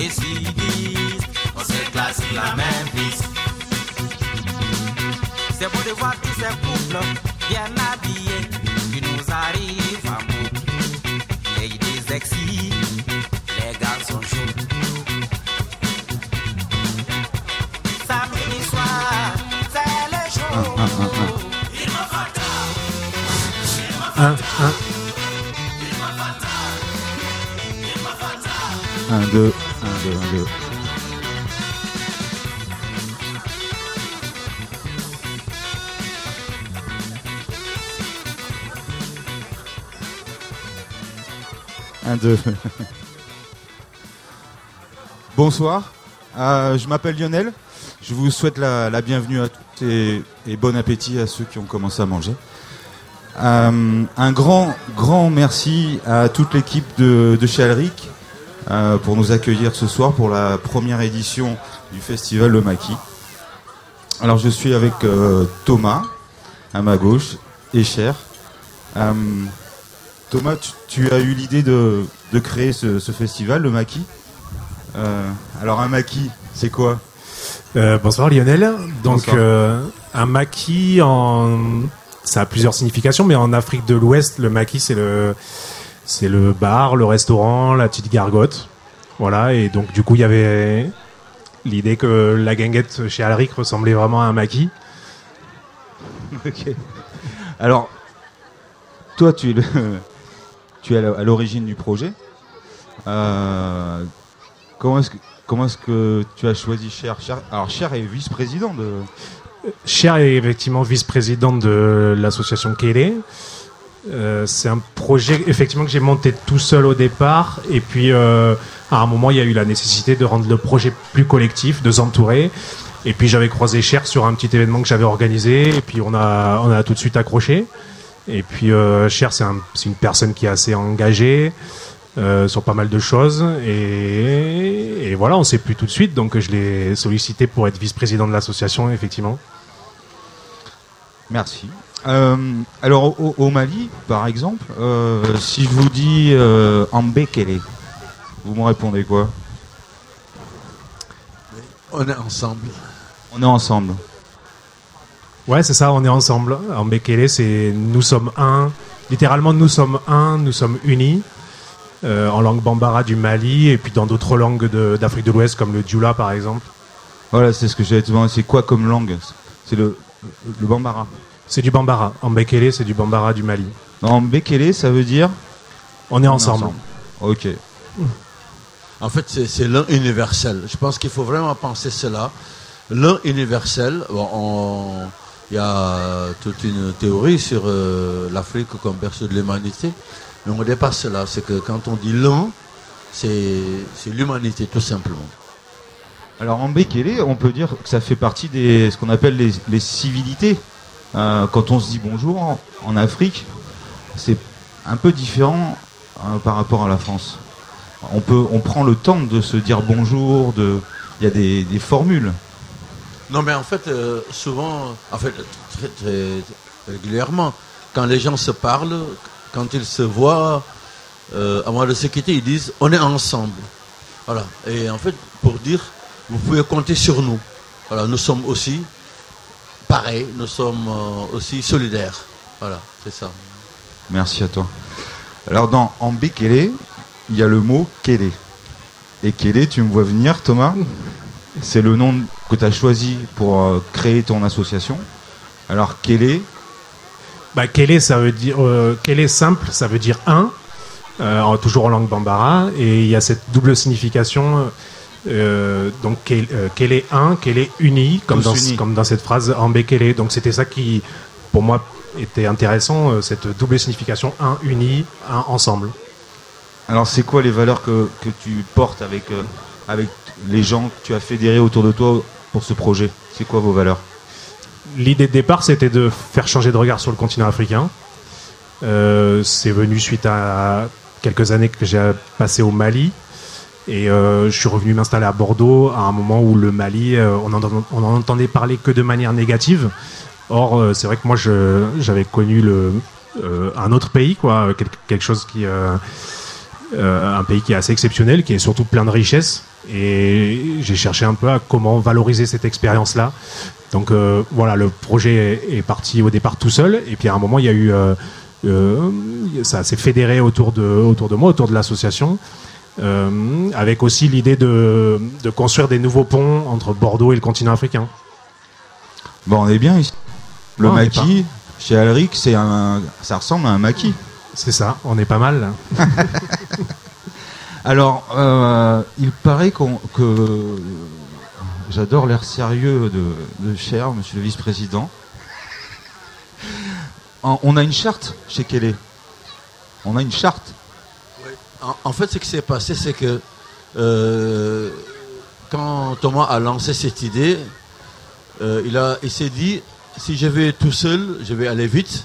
et sudiste, on se classe la même piste. C'est beau de voir tous ces couples bien habillés qui nous arrivent à bout. Les idées excitent, les garçons chauds. Samedi soir, c'est le show. Ah, ah, ah, il me faut il me faut 1, 2, 1, 2, 1, 2. Un, deux. Bonsoir, euh, je m'appelle Lionel. Je vous souhaite la, bienvenue à toutes et, bon appétit à ceux qui ont commencé à manger. Euh, un grand, grand merci à toute l'équipe de, de chez Alric euh, pour nous accueillir ce soir pour la première édition du festival Le Maquis. Alors je suis avec euh, Thomas à ma gauche et Cher. Euh, Thomas, tu, tu as eu l'idée de, de créer ce, ce festival, Le Maquis. Alors un maquis, c'est quoi? Bonsoir Lionel. Donc Bonsoir. un maquis en ça a plusieurs significations mais en Afrique de l'Ouest le maquis c'est le c'est le bar, le restaurant, la petite gargote. Voilà et donc du coup il y avait l'idée que la guinguette chez Alric ressemblait vraiment à un maquis. Ok. Alors, toi, tu es, le- tu es à l'origine du projet. Euh, comment est-ce que comment est-ce que tu as choisi Cher, Cher Alors Cher est vice-président de. Cher est effectivement vice-président de l'association Kélé. Euh, c'est un projet effectivement que j'ai monté tout seul au départ. Et puis euh, à un moment il y a eu la nécessité de rendre le projet plus collectif, de s'entourer. Et puis j'avais croisé Cher sur un petit événement que j'avais organisé. Et puis on a on a tout de suite accroché. Et puis euh, Cher c'est un, une personne qui est assez engagée sur pas mal de choses. Et, et voilà on s'est plus tout de suite. Donc je l'ai sollicité pour être vice-président de l'association effectivement. Merci. Euh, alors au, au Mali, par exemple, euh, si je vous dis euh, Ambekele, vous me répondez quoi? On est ensemble. On est ensemble. Ouais, c'est ça, on est ensemble. En Bekele, c'est nous sommes un. Littéralement, nous sommes un, nous sommes unis. Euh, en langue bambara du Mali et puis dans d'autres langues d'Afrique de, l'Ouest comme le Dioula par exemple. Voilà, c'est ce que j'allais te demander. C'est quoi comme langue? C'est le, le bambara. C'est du bambara. En Bekele, c'est du bambara du Mali. En Bekele, ça veut dire On est ensemble. Ok. En fait, c'est l'un universel. Je pense qu'il faut vraiment penser cela. L'un universel, bon, il y a toute une théorie sur euh, l'Afrique comme berceau de l'humanité. Mais on dépasse cela. C'est que quand on dit l'un, c'est l'humanité tout simplement. Alors en Bekele, on peut dire que ça fait partie des ce qu'on appelle les, les civilités. Euh, quand on se dit bonjour en, Afrique, c'est un peu différent euh, par rapport à la France. On peut, on prend le temps de se dire bonjour. De, il y a des, formules. Non, mais en fait, euh, souvent, en fait, très, très régulièrement, quand les gens se parlent, quand ils se voient, avant de se quitter, ils disent on est ensemble. Voilà. Et en fait, pour dire, vous pouvez compter sur nous. Voilà, nous sommes aussi pareils, nous sommes euh, aussi solidaires. Voilà, c'est ça. Merci à toi. Alors dans en Bekele, il y a le mot Kélé. Et Kélé, tu me vois venir, Thomas? C'est le nom que tu as choisi pour euh, créer ton association. Alors Kélé, Bah, Kélé, ça veut dire euh, Kélé simple, ça veut dire un, euh, toujours en langue bambara, et il y a cette double signification. euh, donc Kélé, euh, Kélé un, Kélé uni, comme Tous dans, unis. comme dans cette phrase en Kélé. Donc c'était ça qui, pour moi, était intéressant, euh, cette double signification un uni, un ensemble. Alors, c'est quoi les valeurs que, que tu portes avec, euh, avec les gens que tu as fédérés autour de toi pour ce projet? C'est quoi vos valeurs? L'idée de départ, c'était de faire changer de regard sur le continent africain. Euh, c'est venu suite à quelques années que j'ai passé au Mali. Et euh, je suis revenu m'installer à Bordeaux à un moment où le Mali, euh, on, en, on en entendait parler que de manière négative. Or, euh, c'est vrai que moi, j'avais connu un autre pays, quoi, quel- quelque chose qui, un pays qui est assez exceptionnel, qui est surtout plein de richesses. Et j'ai cherché un peu à comment valoriser cette expérience-là. Donc voilà, le projet est, parti au départ tout seul, et puis à un moment il y a eu, ça s'est fédéré autour de, autour de moi, autour de l'association. Euh, avec aussi l'idée de, construire des nouveaux ponts entre Bordeaux et le continent africain. Bon, on est bien ici. Le maquis, chez Alric, c'est un, ça ressemble à un maquis. C'est ça, on est pas mal. Alors, euh, il paraît que j'adore l'air sérieux de, Cher, monsieur le vice-président. On a une charte chez Kelly. On a une charte. En, fait, ce qui s'est passé, c'est que euh, quand Thomas a lancé cette idée, euh, il, il s'est dit si je vais tout seul, je vais aller vite,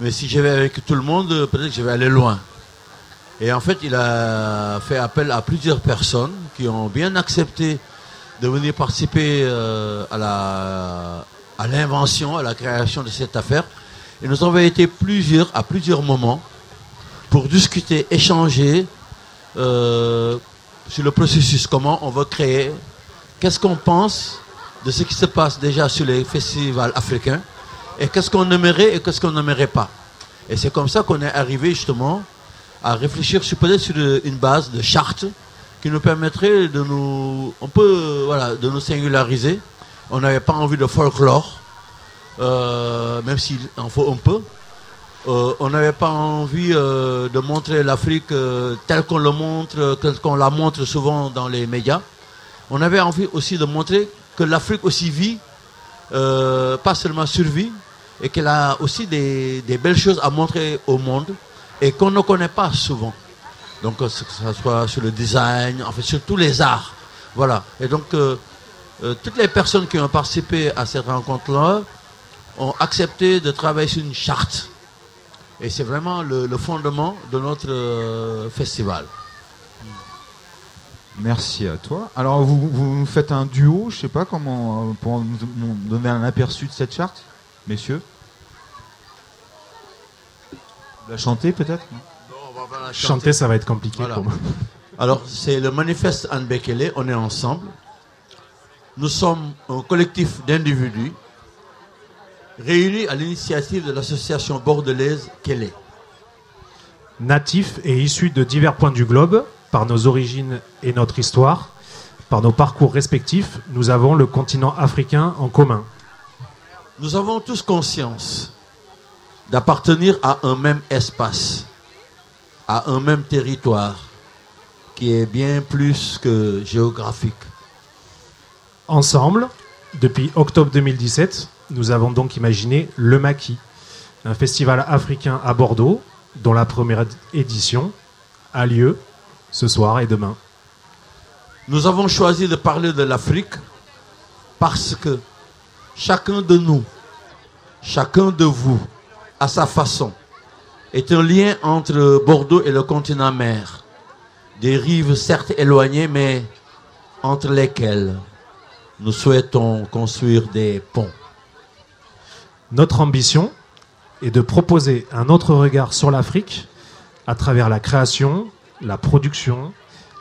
mais si je vais avec tout le monde, peut-être que je vais aller loin. Et en fait, il a fait appel à plusieurs personnes qui ont bien accepté de venir participer euh, à l'invention, à la création de cette affaire. Et nous avons été plusieurs, à plusieurs moments, pour discuter, échanger euh, sur le processus, comment on va créer, qu'est-ce qu'on pense de ce qui se passe déjà sur les festivals africains, et qu'est-ce qu'on aimerait et qu'est-ce qu'on n'aimerait pas. Et c'est comme ça qu'on est arrivé justement à réfléchir sur peut-être sur une base de charte qui nous permettrait de nous, on peut, voilà, de nous singulariser. On n'avait pas envie de folklore, euh, même s'il en faut un peu. Euh, on n'avait pas envie euh, de montrer l'Afrique euh, telle qu'on la montre souvent dans les médias. On avait envie aussi de montrer que l'Afrique aussi vit, pas seulement survit, et qu'elle a aussi des, belles choses à montrer au monde et qu'on ne connaît pas souvent. Donc que ce soit sur le design, en fait sur tous les arts. Voilà. Et donc toutes les personnes qui ont participé à cette rencontre-là ont accepté de travailler sur une charte et c'est vraiment le, fondement de notre euh, festival. Merci à toi. Alors, vous, vous faites un duo, je ne sais pas comment, euh, pour nous donner un aperçu de cette charte, messieurs La chanter peut-être Chanter, ça va être compliqué pour moi. Alors, c'est le manifeste Anne Bekele, on est ensemble. Nous sommes un collectif d'individus réunis à l'initiative de l'association bordelaise est Natifs et issus de divers points du globe, par nos origines et notre histoire, par nos parcours respectifs, nous avons le continent africain en commun. Nous avons tous conscience d'appartenir à un même espace, à un même territoire, qui est bien plus que géographique. Ensemble, depuis octobre 2017, nous avons donc imaginé Le Maquis, un festival africain à Bordeaux, dont la première édition a lieu ce soir et demain. Nous avons choisi de parler de l'Afrique parce que chacun de nous, chacun de vous, à sa façon, est un lien entre Bordeaux et le continent mer. Des rives certes éloignées, mais entre lesquelles nous souhaitons construire des ponts. Notre ambition est de proposer un autre regard sur l'Afrique à travers la création, la production,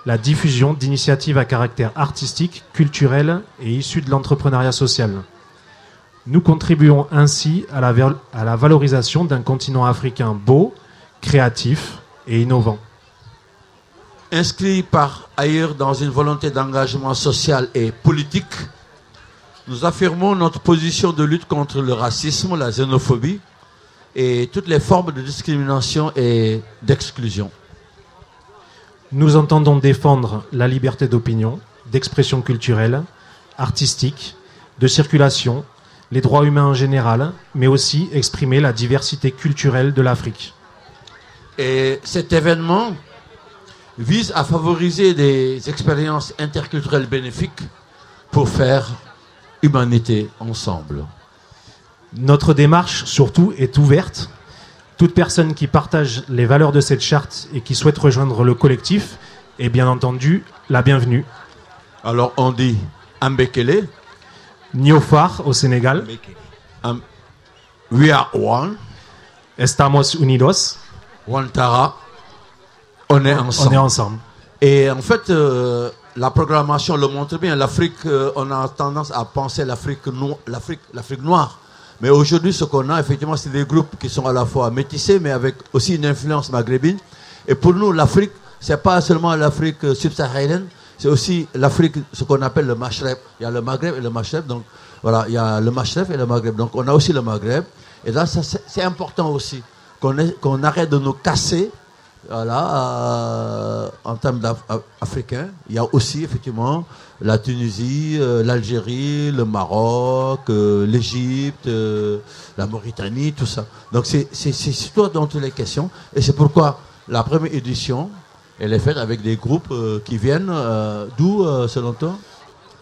la diffusion d'initiatives à caractère artistique, culturel et issues de l'entrepreneuriat social. Nous contribuons ainsi à la, à la valorisation d'un continent africain beau, créatif et innovant. Inscrit par ailleurs dans une volonté d'engagement social et politique, nous affirmons notre position de lutte contre le racisme, la xénophobie et toutes les formes de discrimination et d'exclusion. Nous entendons défendre la liberté d'opinion, d'expression culturelle, artistique, de circulation, les droits humains en général, mais aussi exprimer la diversité culturelle de l'Afrique. Et cet événement vise à favoriser des expériences interculturelles bénéfiques pour faire humanité ensemble. Notre démarche, surtout, est ouverte. Toute personne qui partage les valeurs de cette charte et qui souhaite rejoindre le collectif est bien entendu la bienvenue. Alors on dit Ambekele. Niofar au Sénégal. we are one. Estamos unidos. Wantara. On est ensemble. On est ensemble. Et en fait, euh, la programmation le montre bien. L'Afrique, euh, on a tendance à penser l'Afrique no l'Afrique, l'Afrique noire. Mais aujourd'hui, ce qu'on a, effectivement, c'est des groupes qui sont à la fois métissés, mais avec aussi une influence maghrébine. Et pour nous, l'Afrique, c'est pas seulement l'Afrique euh, subsaharienne, c'est aussi l'Afrique, ce qu'on appelle le Maghreb. Il y a le Maghreb et le Maghreb. Donc, voilà, il y a le Maghreb et le Maghreb. Donc, on a aussi le Maghreb. Et là, c'est important aussi qu'on arrête de nous casser voilà, euh, en termes africains, il y a aussi effectivement la Tunisie, euh, l'Algérie, le Maroc, euh, l'Égypte, la Mauritanie, tout ça. Donc c'est surtout dans toutes les questions. Et c'est pourquoi la première édition, elle est faite avec des groupes qui viennent d'où, selon toi?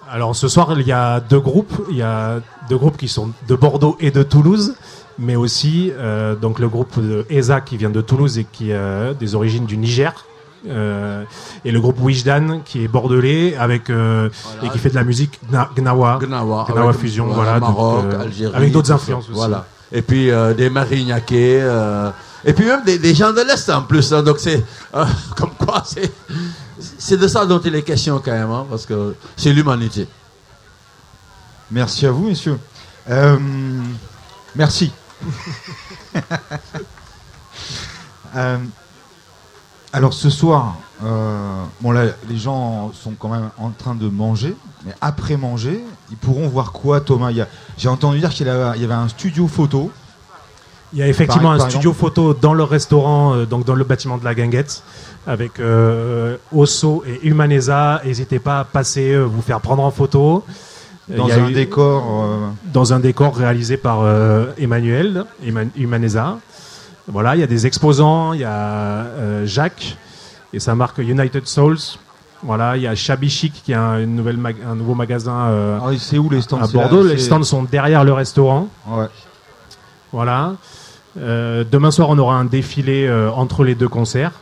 Alors ce soir, il y a deux groupes. Il y a deux groupes qui sont de Bordeaux et de Toulouse, mais aussi euh, donc le groupe ESA qui vient de Toulouse et qui a des origines du Niger. Euh, et le groupe Wijdan qui est bordelais avec euh, et qui fait de la musique gna- gnawa, Gnawa, Gnawa avec- fusion, voilà, donc, Maroc, euh, Algérie, avec d'autres influences aussi. Voilà. Et puis euh, des Marignaquais, euh, et puis même des, des gens de l'Est en plus. hein. donc c'est euh, comme quoi c'est c'est de ça dont il est question quand même, hein, parce que c'est l'humanité. Merci à vous, messieurs. Euh, merci. Euh, alors ce soir, euh, bon là, les gens sont quand même en train de manger, mais après manger, ils pourront voir quoi, Thomas? J'ai entendu dire qu'il y avait un studio photo. Il y a effectivement un studio photo dans le restaurant, euh, donc dans le bâtiment de la Guinguette, avec Osso et Humanesa. N'hésitez pas à passer, vous faire prendre en photo. Euh, Dans un eu- décor. euh, dans un décor réalisé par euh, Emmanuel Humanesa. Voilà, il y a des exposants, il y a euh, Jacques et sa marque United Souls. Voilà, il y a Shabby Chic qui a un, une nouvelle mag- un nouveau magasin euh, ah, c'est où les stands à C'est là, Bordeaux. Les c'est- stands sont derrière le restaurant. Ouais. Voilà. Demain soir, on aura un défilé entre les deux concerts.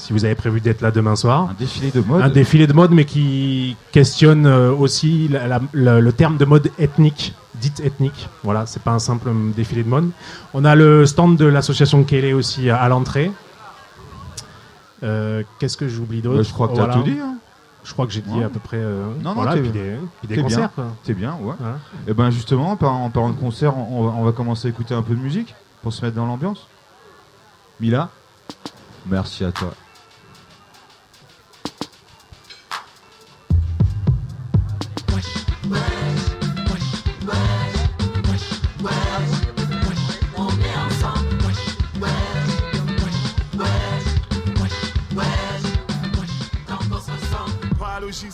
Si vous avez prévu d'être là demain soir. Un défilé de mode. Un défilé de mode, mais qui questionne euh, aussi la- la- la- le terme de mode ethnique, dite ethnique. Voilà, c'est pas un simple défilé de mode. On a le stand de l'association Kélé aussi à, à l'entrée. Euh, Qu'est-ce que j'oublie d'autre Ouais, je crois que tu as tout dit. hein. Je crois que j'ai dit Ouais. à peu près. euh, Non, non, voilà, puis des, puis des concerts. C'est bien, ouais. Voilà. Et ben justement, en parlant, de concert, on va commencer à écouter un peu de musique pour se mettre dans l'ambiance. Mila, merci à toi.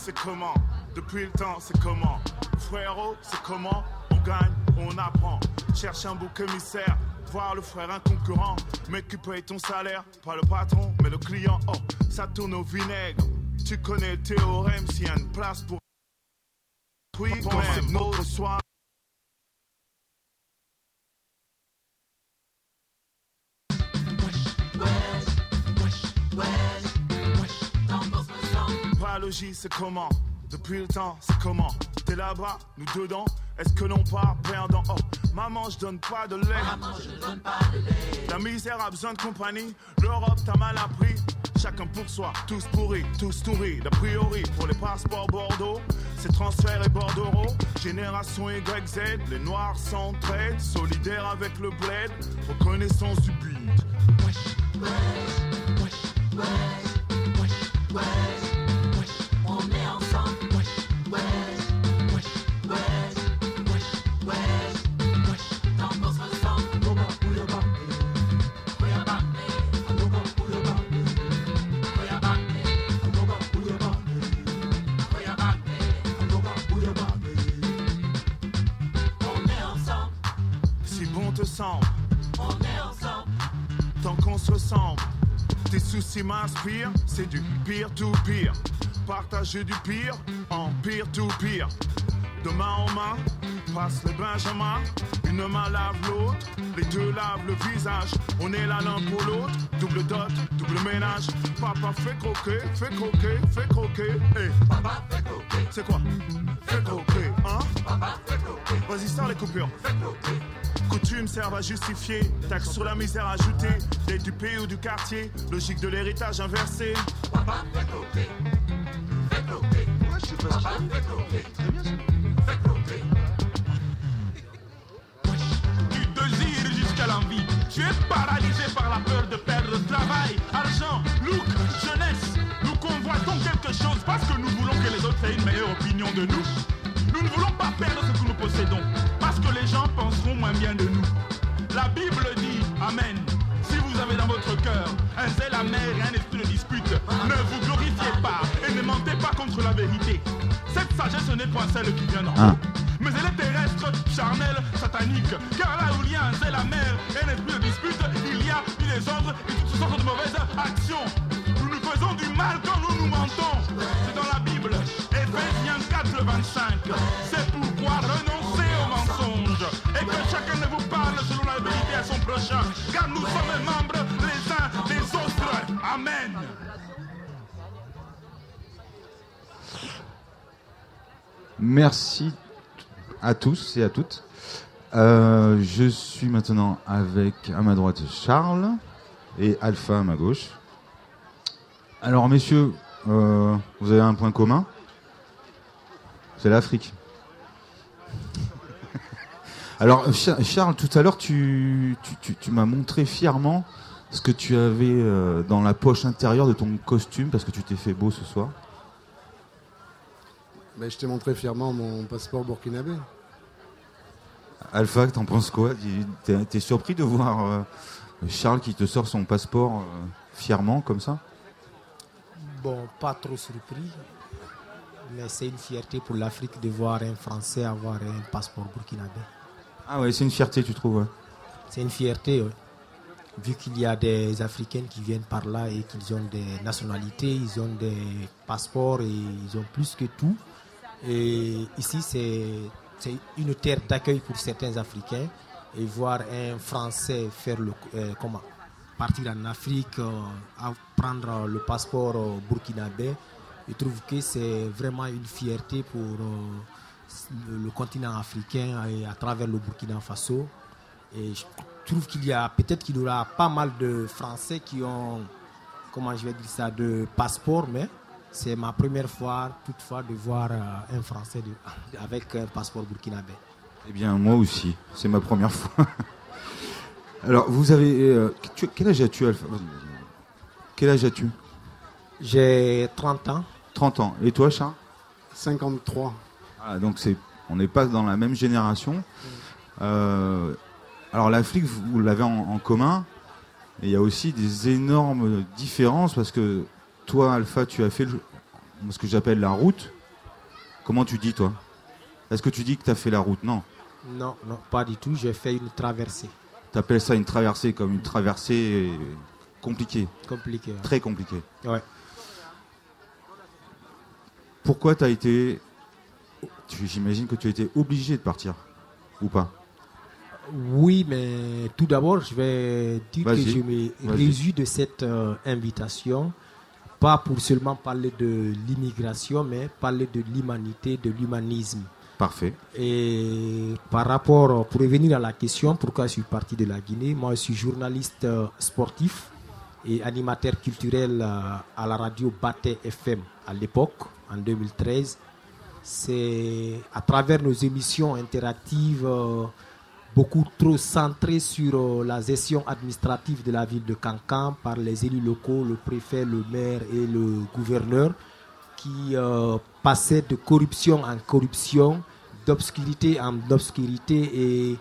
C'est comment? Depuis le temps, c'est comment? Frérot, c'est comment? On gagne, on apprend. Cherche un bouc émissaire, voir le frère un concurrent. Mec qui paye ton salaire, pas le patron, mais le client. Oh, ça tourne au vinaigre. Tu connais le théorème, s'il y a une place pour. Oui, même notre soir. C'est comment Depuis le temps, c'est comment T'es là-bas, nous dedans Est-ce que l'on part perdant Oh, maman, je donne pas de lait. La misère a besoin de compagnie. L'Europe t'a mal appris. Chacun pour soi, tous pourris, tous touris. D'a priori, pour les passeports Bordeaux, c'est transfert et bordereau. Génération YZ, les noirs s'entraident. Solidaires avec le bled, reconnaissance du beat. Si on est ensemble. Tant qu'on se ressemble, tes soucis m'inspirent, c'est du pire to pire. Partager du pire en pire to pire. De main en main, passe les benjamins. Une main lave l'autre, les deux lavent le visage. On est là l'un pour l'autre, double dot, double ménage. Papa fait croquer, fait croquer, fait croquer. Eh. Papa fait croquer. C'est quoi? Fait croquer, hein? Papa fait croquer. Vas-y, sors les coupures. Fait croquer. Coutumes servent à justifier. Taxes sur la misère ajoutée. Dès du pays ou du quartier. Logique de l'héritage inversé. Du désir jusqu'à l'envie. Tu es paralysé par la peur de perdre travail, argent, look, jeunesse. Nous convoitons quelque chose parce que nous voulons que les autres aient une meilleure opinion de nous. Nous ne voulons pas perdre ce que nous possédons gens penseront moins bien de nous. La Bible dit Amen. Si vous avez dans votre cœur un zèle amer et un esprit de dispute, ne vous glorifiez pas et ne mentez pas contre la vérité. Cette sagesse n'est point celle qui vient d'en haut, Ah. mais elle est terrestre, charnelle, satanique. Car là où il y a un zèle amer et un esprit de dispute, il y a du désordre et toutes sortes de mauvaises actions. Nous nous faisons du mal quand nous nous mentons. C'est dans la Bible, Ephésiens 4, 25. C'est Car nous sommes membres les uns des autres. Amen. Merci à tous et à toutes. Euh, je suis maintenant avec à ma droite Charles et Alpha à ma gauche. Alors messieurs, euh, vous avez un point commun? C'est l'Afrique. Alors Cha- Charles, tout à l'heure tu, tu, tu- tu m'as montré fièrement ce que tu avais euh, dans la poche intérieure de ton costume parce que tu t'es fait beau ce soir. Ben, je t'ai montré fièrement mon passeport burkinabé. Alpha, t'en penses quoi? Tu- T'es t'es surpris de voir euh, Charles qui te sort son passeport euh, fièrement comme ça? Bon, pas trop surpris, mais c'est une fierté pour l'Afrique de voir un Français avoir un passeport burkinabé. Ah ouais, c'est une fierté, tu trouves. C'est une fierté, vu qu'il y a des Africains qui viennent par là et qu'ils ont des nationalités, ils ont des passeports et ils ont plus que tout. Et ici, c'est une terre d'accueil pour certains Africains. Et voir un Français faire le, euh, comment, partir en Afrique, euh, prendre le passeport euh, burkinabé, je trouve que c'est vraiment une fierté pour euh, le, continent africain et à travers le Burkina Faso. Et je trouve qu'il y a peut-être qu'il y aura pas mal de Français qui ont, comment je vais dire ça, de passeport, mais c'est ma première fois, toutefois, de voir euh, un Français de- avec un passeport burkinabé. Eh bien, moi aussi, c'est ma première fois. Alors, vous avez... euh, tu- quel âge as-tu, Alpha? Quel âge as-tu? J'ai 30 ans. 30 ans. Et toi, Charles? 53. Ah, donc c'est, on n'est pas dans la même génération. Euh, alors l'Afrique, vous, l'avez en, en commun. Et il y a aussi des énormes différences parce que toi, Alpha, tu as fait le- ce que j'appelle la route. Comment tu dis, toi? Est-ce que tu dis que tu as fait la route? Non. Non, non, pas du tout. J'ai fait une traversée Tu appelles ça une traversée comme une traversée compliquée, compliquée. très compliquée. Ouais. Pourquoi tu as été... J'imagine que tu as été obligé de partir, ou pas? Oui, mais tout d'abord, je vais dire que je me réjouis de cette euh, invitation, pas pour seulement parler de l'immigration, mais parler de l'humanité, de l'humanisme. Parfait. Et par rapport, pour revenir à la question, pourquoi je suis parti de la Guinée, moi je suis journaliste euh, sportif et animateur culturel euh, à la radio Baté FM à l'époque, en 2013. C'est à travers nos émissions interactives, euh, beaucoup trop centrées sur euh, la gestion administrative de la ville de Cancan par les élus locaux, le préfet, le maire et le gouverneur qui euh, passait de corruption en corruption, d'obscurité en obscurité et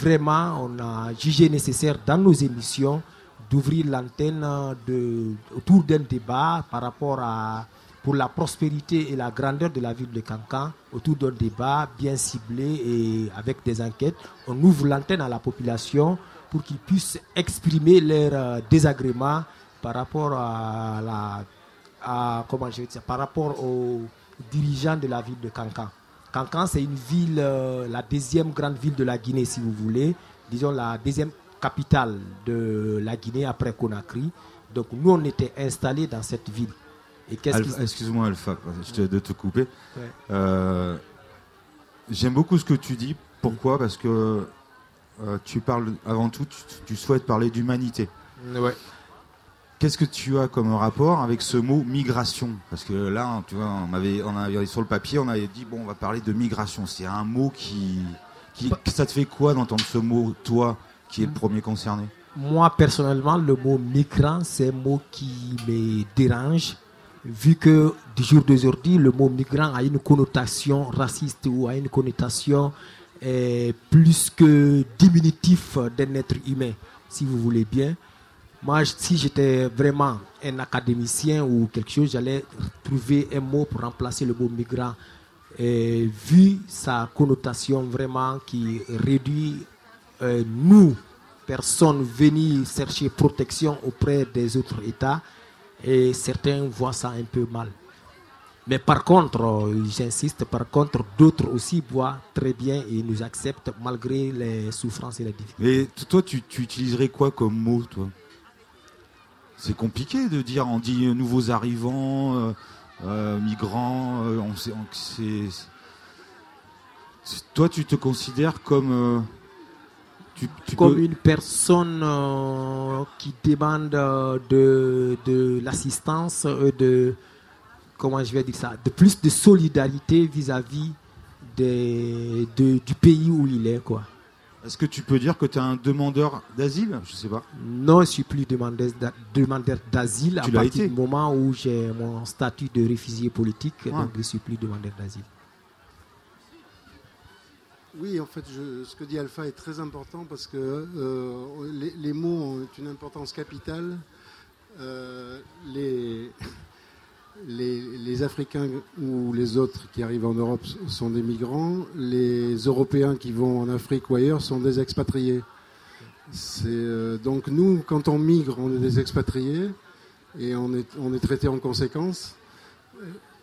vraiment on a jugé nécessaire dans nos émissions d'ouvrir l'antenne de, autour d'un débat par rapport à pour la prospérité et la grandeur de la ville de Cancan autour d'un débat bien ciblé et avec des enquêtes. On ouvre l'antenne à la population pour qu'ils puissent exprimer leurs euh, désagréments par rapport à la comment par rapport aux dirigeants de la ville de Cancan. Cancan, c'est une ville, euh, la deuxième grande ville de la Guinée, si vous voulez, disons la deuxième capitale de la Guinée après Conakry. Donc nous, on était installés dans cette ville. Excuse-moi Alpha, je te- de te couper. Ouais. Euh, J'aime beaucoup ce que tu dis. Pourquoi? Parce que euh, tu parles avant tout, tu, tu souhaites parler d'humanité. Ouais. Qu'est-ce que tu as comme rapport avec ce mot migration? Parce que là, tu vois, on avait, on avait sur le papier, on avait dit bon, on va parler de migration. C'est un mot qui, qui, ça te fait quoi d'entendre ce mot, toi, qui est le premier concerné? Moi, personnellement, le mot migrant, c'est un mot qui me dérange, vu que du jour d'aujourd'hui, le mot migrant a une connotation raciste ou a une connotation euh, plus que diminutif d'un être humain, si vous voulez bien. Moi, si j'étais vraiment un académicien ou quelque chose, j'allais trouver un mot pour remplacer le mot migrant. Et vu sa connotation vraiment qui réduit euh, nous, personnes venues chercher protection auprès des autres États, et certains voient ça un peu mal. Mais par contre, j'insiste, par contre, d'autres aussi voient très bien et nous acceptent malgré les souffrances et les difficultés. T- toi, tu, utiliserais quoi comme mot, toi? C'est compliqué de dire, on dit euh, nouveaux arrivants, euh, euh, migrants, on sait, Toi, tu te considères comme... tu, tu comme peux- une personne euh, qui demande euh, de, de l'assistance, euh, de comment je vais dire ça, de plus de solidarité vis-à-vis de- du pays où il est quoi. Est-ce que tu peux dire que tu es un demandeur d'asile? Je sais pas. Non, je suis plus demandeur d'a- demandeur d'asile à partir été. du moment où j'ai mon statut de réfugié politique, Ouais. donc je suis plus demandeur d'asile. Oui, en fait, je- ce que dit Alpha est très important parce que euh, les, mots ont une importance capitale. Euh, les, Africains ou les autres qui arrivent en Europe sont des migrants. Les Européens qui vont en Afrique ou ailleurs sont des expatriés. Euh, donc nous, quand on migre, on est des expatriés et on est, on est traité en conséquence.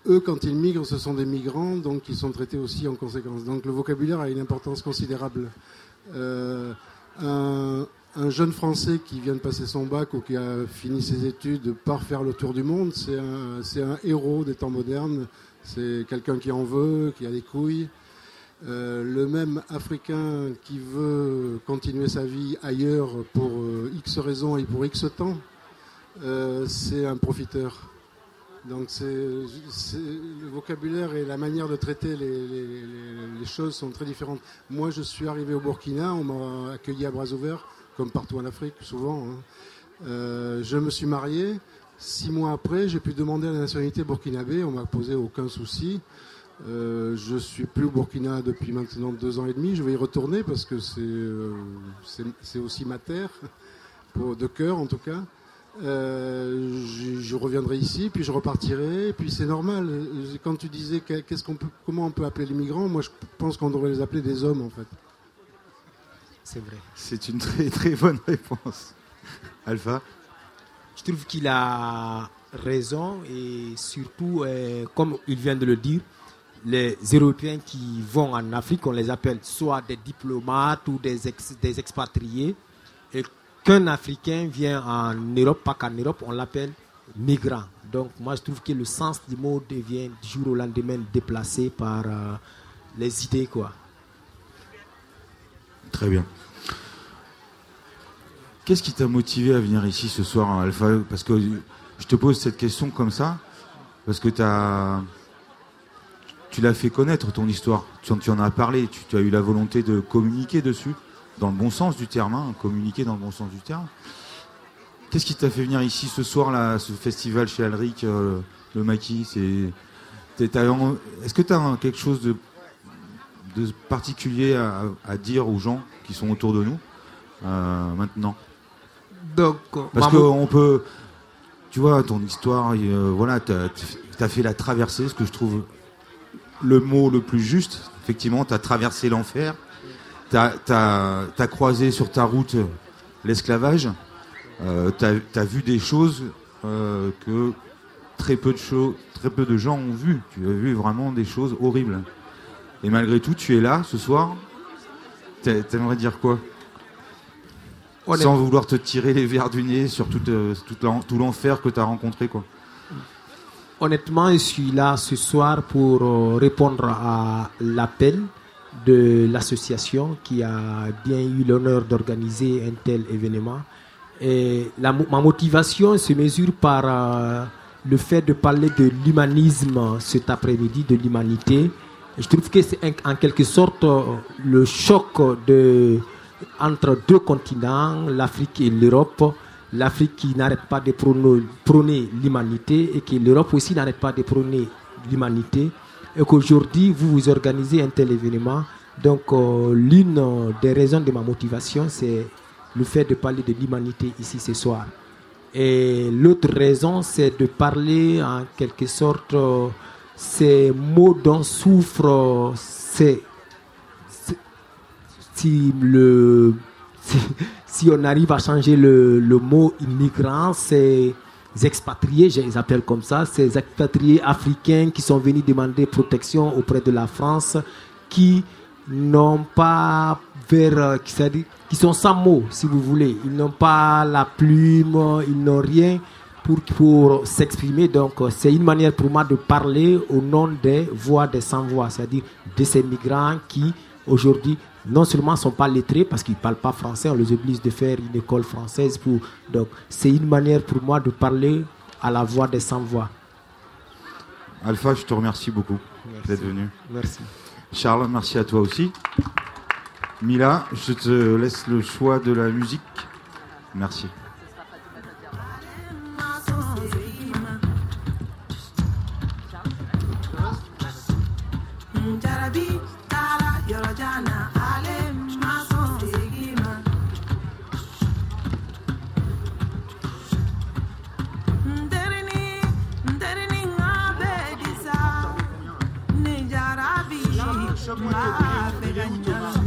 Eux, quand ils migrent, ce sont des migrants, donc ils sont traités aussi en conséquence. Donc le vocabulaire a une importance considérable. Euh, un, un jeune Français qui vient de passer son bac ou qui a fini ses études part faire le tour du monde, c'est un, héros des temps modernes. C'est quelqu'un qui en veut, qui a des couilles. Euh, le même Africain qui veut continuer sa vie ailleurs pour euh, X raisons et pour X temps, c'est un profiteur. Donc le vocabulaire et la manière de traiter les, choses sont très différentes. Moi, je suis arrivé au Burkina, on m'a accueilli à bras ouverts, comme partout en Afrique, souvent. hein. Euh, je me suis marié. Six mois après, j'ai pu demander la nationalité burkinabé. On m'a posé aucun souci. Euh, je suis plus au Burkina depuis maintenant deux ans et demi. Je vais y retourner parce que c'est euh, aussi ma terre, de cœur en tout cas. Euh, je, je reviendrai ici, puis je repartirai, puis c'est normal. Quand tu disais que- qu'est-ce qu'on peut, comment on peut appeler les migrants, moi je pense qu'on devrait les appeler des hommes en fait. C'est vrai. C'est une très très bonne réponse. Alpha Je trouve qu'il a raison et surtout, euh, comme il vient de le dire, les Européens qui vont en Afrique, on les appelle soit des diplomates ou des, ex- des expatriés. Et qu'un Africain vient en Europe, pas qu'en Europe, on l'appelle migrant. Donc moi je trouve que le sens du mot devient du jour au lendemain déplacé par euh, les idées. quoi. Très bien. Qu'est-ce qui t'a motivé à venir ici ce soir en Alpha? Parce que je te pose cette question comme ça, parce que t'as, tu l'as fait connaître ton histoire, tu, en- as parlé, tu as eu la volonté de communiquer dessus, dans le bon sens du terme, hein, communiquer dans le bon sens du terme. Qu'est-ce qui t'a fait venir ici ce soir, là, ce festival chez Alric, euh, le maquis Est-ce que tu as quelque chose de, de particulier à, à dire aux gens qui sont autour de nous euh, maintenant? Donc, Parce qu'on peut, tu vois, ton histoire, euh, voilà, tu as, fait la traversée, ce que je trouve le mot le plus juste. Effectivement, tu as traversé l'enfer, tu as, croisé sur ta route l'esclavage, euh, tu as, vu des choses euh, que très peu, de très peu de gens ont vues. Tu as vu vraiment des choses horribles. Et malgré tout, tu es là ce soir. T'a- T'aimerais dire quoi? Sans vouloir te tirer les verres du nez sur tout, euh, tout l'enfer que tu as rencontré. Quoi. Honnêtement, je suis là ce soir pour euh, répondre à l'appel de l'association qui a bien eu l'honneur d'organiser un tel événement. Et ma motivation se mesure par euh, le fait de parler de l'humanisme cet après-midi, de l'humanité. Je trouve que c'est en quelque sorte euh, le choc de, entre deux continents, l'Afrique et l'Europe. L'Afrique qui n'arrête pas de prôner, l'humanité et que l'Europe aussi n'arrête pas de prôner l'humanité. Et qu'aujourd'hui, vous vous organisez un tel événement. Donc, euh, l'une des raisons de ma motivation, c'est le fait de parler de l'humanité ici ce soir. Et l'autre raison, c'est de parler en quelque sorte euh, ces mots dont souffrent c'est si le si, on arrive à changer le, le mot immigrant, ces expatriés, je les appelle comme ça, ces expatriés africains qui sont venus demander protection auprès de la France, qui n'ont pas vers, qui, qui sont sans mots, si vous voulez. Ils n'ont pas la plume, ils n'ont rien pour, pour s'exprimer. Donc, c'est une manière pour moi de parler au nom des voix des sans-voix, c'est-à-dire de ces migrants qui, aujourd'hui, non seulement ne sont pas lettrés parce qu'ils ne parlent pas français, on les oblige de faire une école française. Pour... Donc c'est une manière pour moi de parler à la voix des sans-voix. Alpha, je te remercie beaucoup d'être venu. Merci. Charles, merci à toi aussi. Mila, je te laisse le choix de la musique. Merci. chaque mois,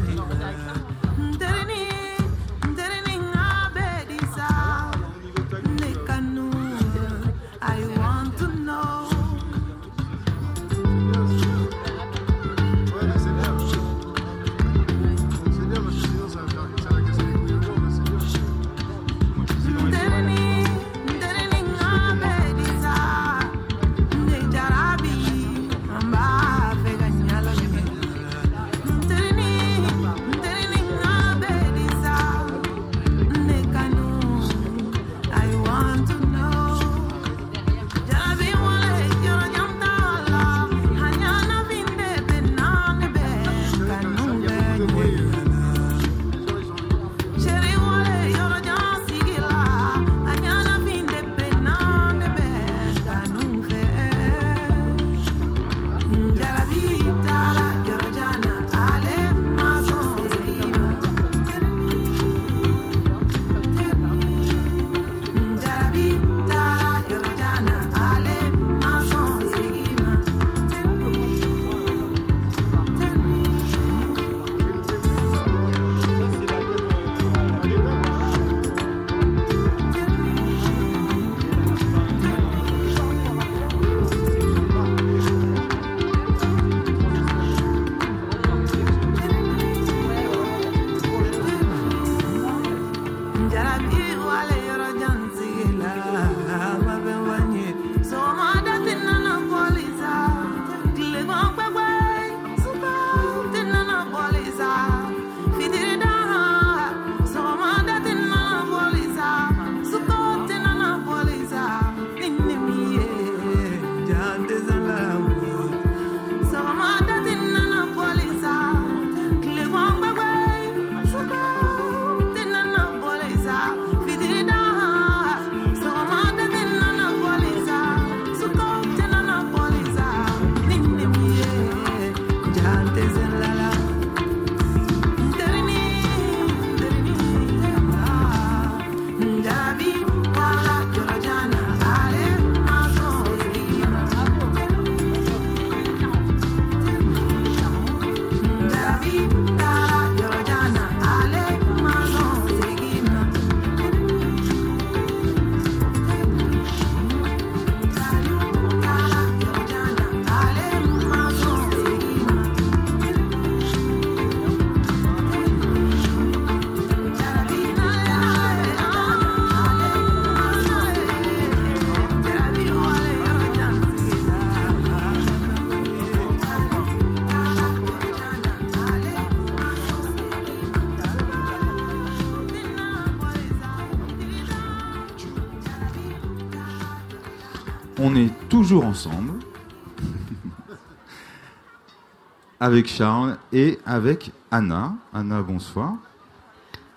avec Charles et avec Anna. Anna, bonsoir.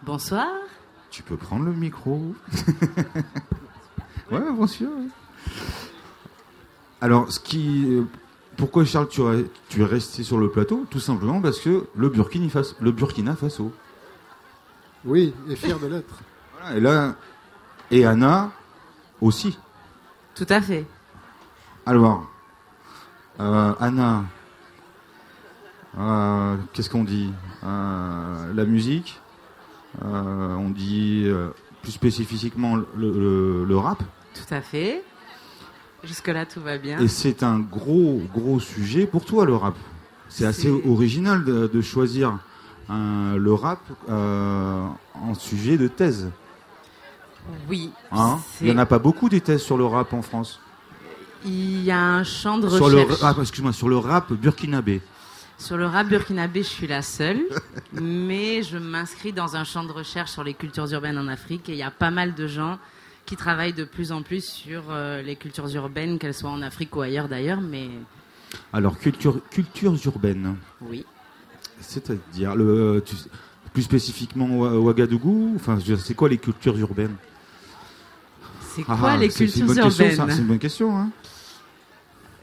Bonsoir. Tu peux prendre le micro. ouais, bonsoir. Alors, ce qui, pourquoi Charles, tu, es- tu es resté sur le plateau? Tout simplement parce que le Burkina Faso. Le Burkina Faso. Oui, et fier de l'être. Voilà, et là, et Anna aussi. Tout à fait. Alors, euh, Anna, euh, qu'est-ce qu'on dit Euh, La musique, euh, on dit plus spécifiquement le, le- le rap, Tout à fait. Jusque-là, tout va bien. et c'est un gros, gros sujet pour toi, le rap. C'est assez original de, de choisir un- le rap en sujet de thèse. Oui. Hein? Il n'y en a pas beaucoup des thèses sur le rap en France. Il y a un champ de Sur le, recherche. rap, excuse-moi, sur le rap burkinabé. Sur le rap burkinabé, je suis la seule, mais je m'inscris dans un champ de recherche sur les cultures urbaines en Afrique et il y a pas mal de gens qui travaillent de plus en plus sur euh, les cultures urbaines, qu'elles soient en Afrique ou ailleurs d'ailleurs, mais Alors, culture, cultures urbaines. oui. C'est-à-dire, le, tu- plus spécifiquement Oua- Ouagadougou Enfin, c'est quoi les cultures urbaines? C'est Ah, quoi ah, les cultures urbaines? C'est une bonne question. Hein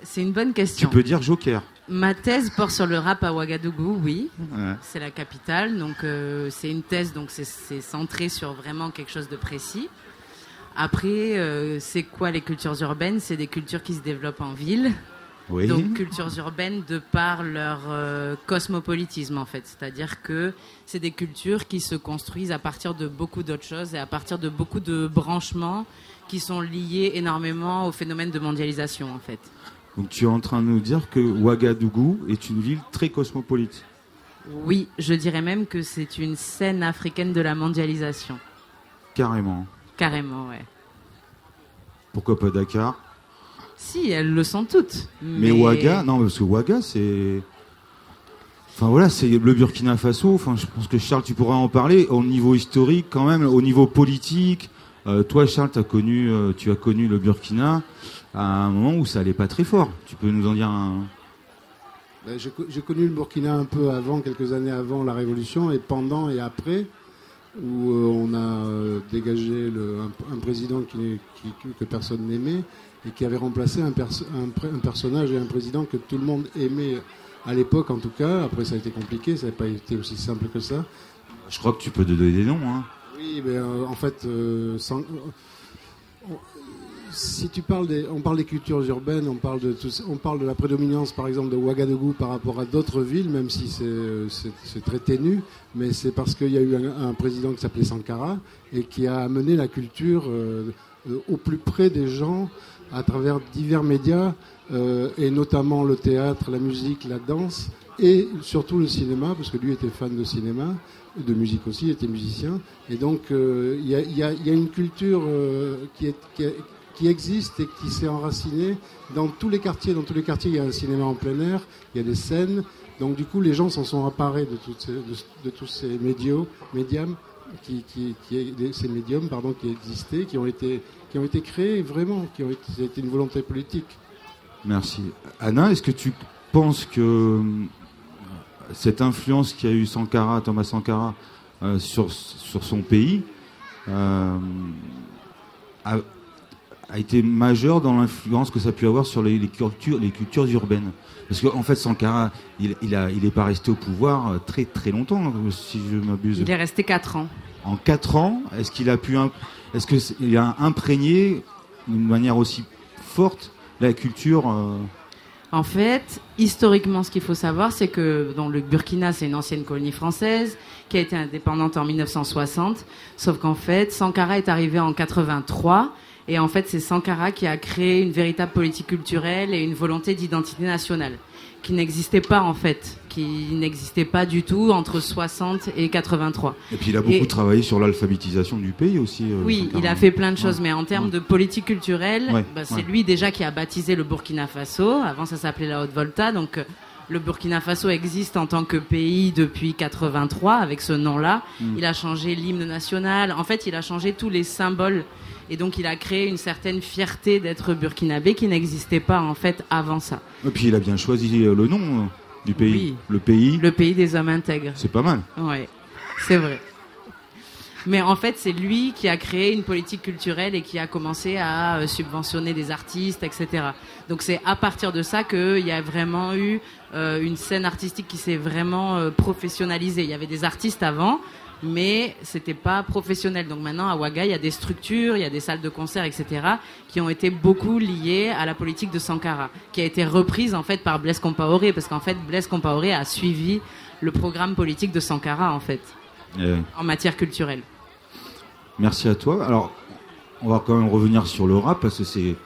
C'est une bonne tu question. peux dire Joker. Ma thèse porte sur le rap à Ouagadougou, oui. Ouais. C'est la capitale, donc euh, c'est une thèse, donc c'est- c'est centré sur vraiment quelque chose de précis. Après, euh, c'est quoi les cultures urbaines? C'est des cultures qui se développent en ville. Oui. Donc cultures urbaines de par leur euh, cosmopolitisme en fait, c'est-à-dire que c'est des cultures qui se construisent à partir de beaucoup d'autres choses et à partir de beaucoup de branchements qui sont liés énormément au phénomène de mondialisation en fait. Donc, tu es en train de nous dire que Ouagadougou est une ville très cosmopolite. Oui, je dirais même que c'est une scène africaine de la mondialisation, Carrément. carrément ouais. Pourquoi pas Dakar? Si, elles le sont toutes. Mais, Ouaga, non, parce que Ouaga, c'est. Enfin voilà, c'est le Burkina Faso. Enfin, je pense que Charles, tu pourras en parler au niveau historique, quand même, au niveau politique. Euh, toi, Charles, as connu, euh, tu as connu le Burkina à un moment où ça allait pas très fort. Tu peux nous en dire un. Ben, J'ai co- j'ai connu le Burkina un peu avant, quelques années avant la Révolution, et pendant et après, où euh, on a euh, dégagé le- un, un président qui, n'est- qui- que- personne n'aimait, et qui avait remplacé un, perso- un pré- un personnage et un président que tout le monde aimait à l'époque en tout cas. Après ça a été compliqué, ça n'a pas été aussi simple que ça. Je crois que tu peux te donner des noms. Hein. Oui, mais euh, en fait, sans- si tu parles des, on parle des cultures urbaines, on parle de tout on parle de la prédominance, par exemple, de Ouagadougou par rapport à d'autres villes, même si c'est euh, très ténu, mais c'est parce qu'il y a eu un, président qui s'appelait Sankara et qui a amené la culture euh, euh, au plus près des gens à travers divers médias et notamment le théâtre, la musique, la danse et surtout le cinéma, parce que lui était fan de cinéma, de musique aussi, il était musicien. Et donc il y, a, y a- une culture qui, est- qui existe et qui s'est enracinée dans tous les quartiers. Dans tous les quartiers, il y a un cinéma en plein air, il y a des scènes. Donc du coup, les gens s'en sont emparés de, toutes ces- de, tous ces médios, médiums, qui, qui, qui- ces médiums pardon, qui existaient, qui ont été, qui ont été créés vraiment, qui ont été une volonté politique. Merci. Anna, est-ce que tu penses que euh, cette influence qu'a eu Sankara, Thomas Sankara, euh, sur, sur son pays euh, a, a été majeure dans l'influence que ça a pu avoir sur les, les cultures, les cultures urbaines Parce qu'en fait, Sankara, il, il, a, il est pas resté au pouvoir euh, très très longtemps, si je m'abuse. Il est resté 4 ans. En quatre ans, est-ce qu'il a pu, est-ce que c'est- il a imprégné d'une manière aussi forte la culture euh, En fait, historiquement, ce qu'il faut savoir, c'est que dans le Burkina, c'est une ancienne colonie française qui a été indépendante en 1960. Sauf qu'en fait, Sankara est arrivé en 83. Et en fait, c'est Sankara qui a créé une véritable politique culturelle et une volonté d'identité nationale qui n'existait pas en fait, qui n'existait pas du tout entre 60 et 83. Et puis il a beaucoup Et- travaillé sur l'alphabétisation du pays aussi. euh, Oui, Sankara. il a fait plein de choses, Ouais. mais en termes Ouais. de politique culturelle, Ouais, bah, c'est lui déjà qui a baptisé le Burkina Faso. Avant, ça s'appelait la Haute-Volta. Donc, euh, le Burkina Faso existe en tant que pays depuis 83 avec ce nom-là. Mm. Il a changé l'hymne national. En fait, il a changé tous les symboles. Et donc, il a créé une certaine fierté d'être burkinabé qui n'existait pas en fait avant ça. Et puis il a bien choisi euh, le nom euh, du pays. Oui. Le pays, Le pays des hommes intègres. c'est pas mal. Ouais, c'est vrai. Mais en fait, c'est lui qui a créé une politique culturelle et qui a commencé à euh, subventionner des artistes, etc. Donc c'est à partir de ça qu'il y a vraiment eu euh, une scène artistique qui s'est vraiment euh, professionnalisée. Il y avait des artistes avant, mais c'était pas professionnel. Donc maintenant, à Ouaga, il y a des structures, il y a des salles de concert, etc., qui ont été beaucoup liées à la politique de Sankara, qui a été reprise en fait par Blaise Compaoré, parce qu'en fait, Blaise Compaoré a suivi le programme politique de Sankara, en fait, Euh, en matière culturelle. merci à toi. Alors, on va quand même revenir sur le rap parce que c'est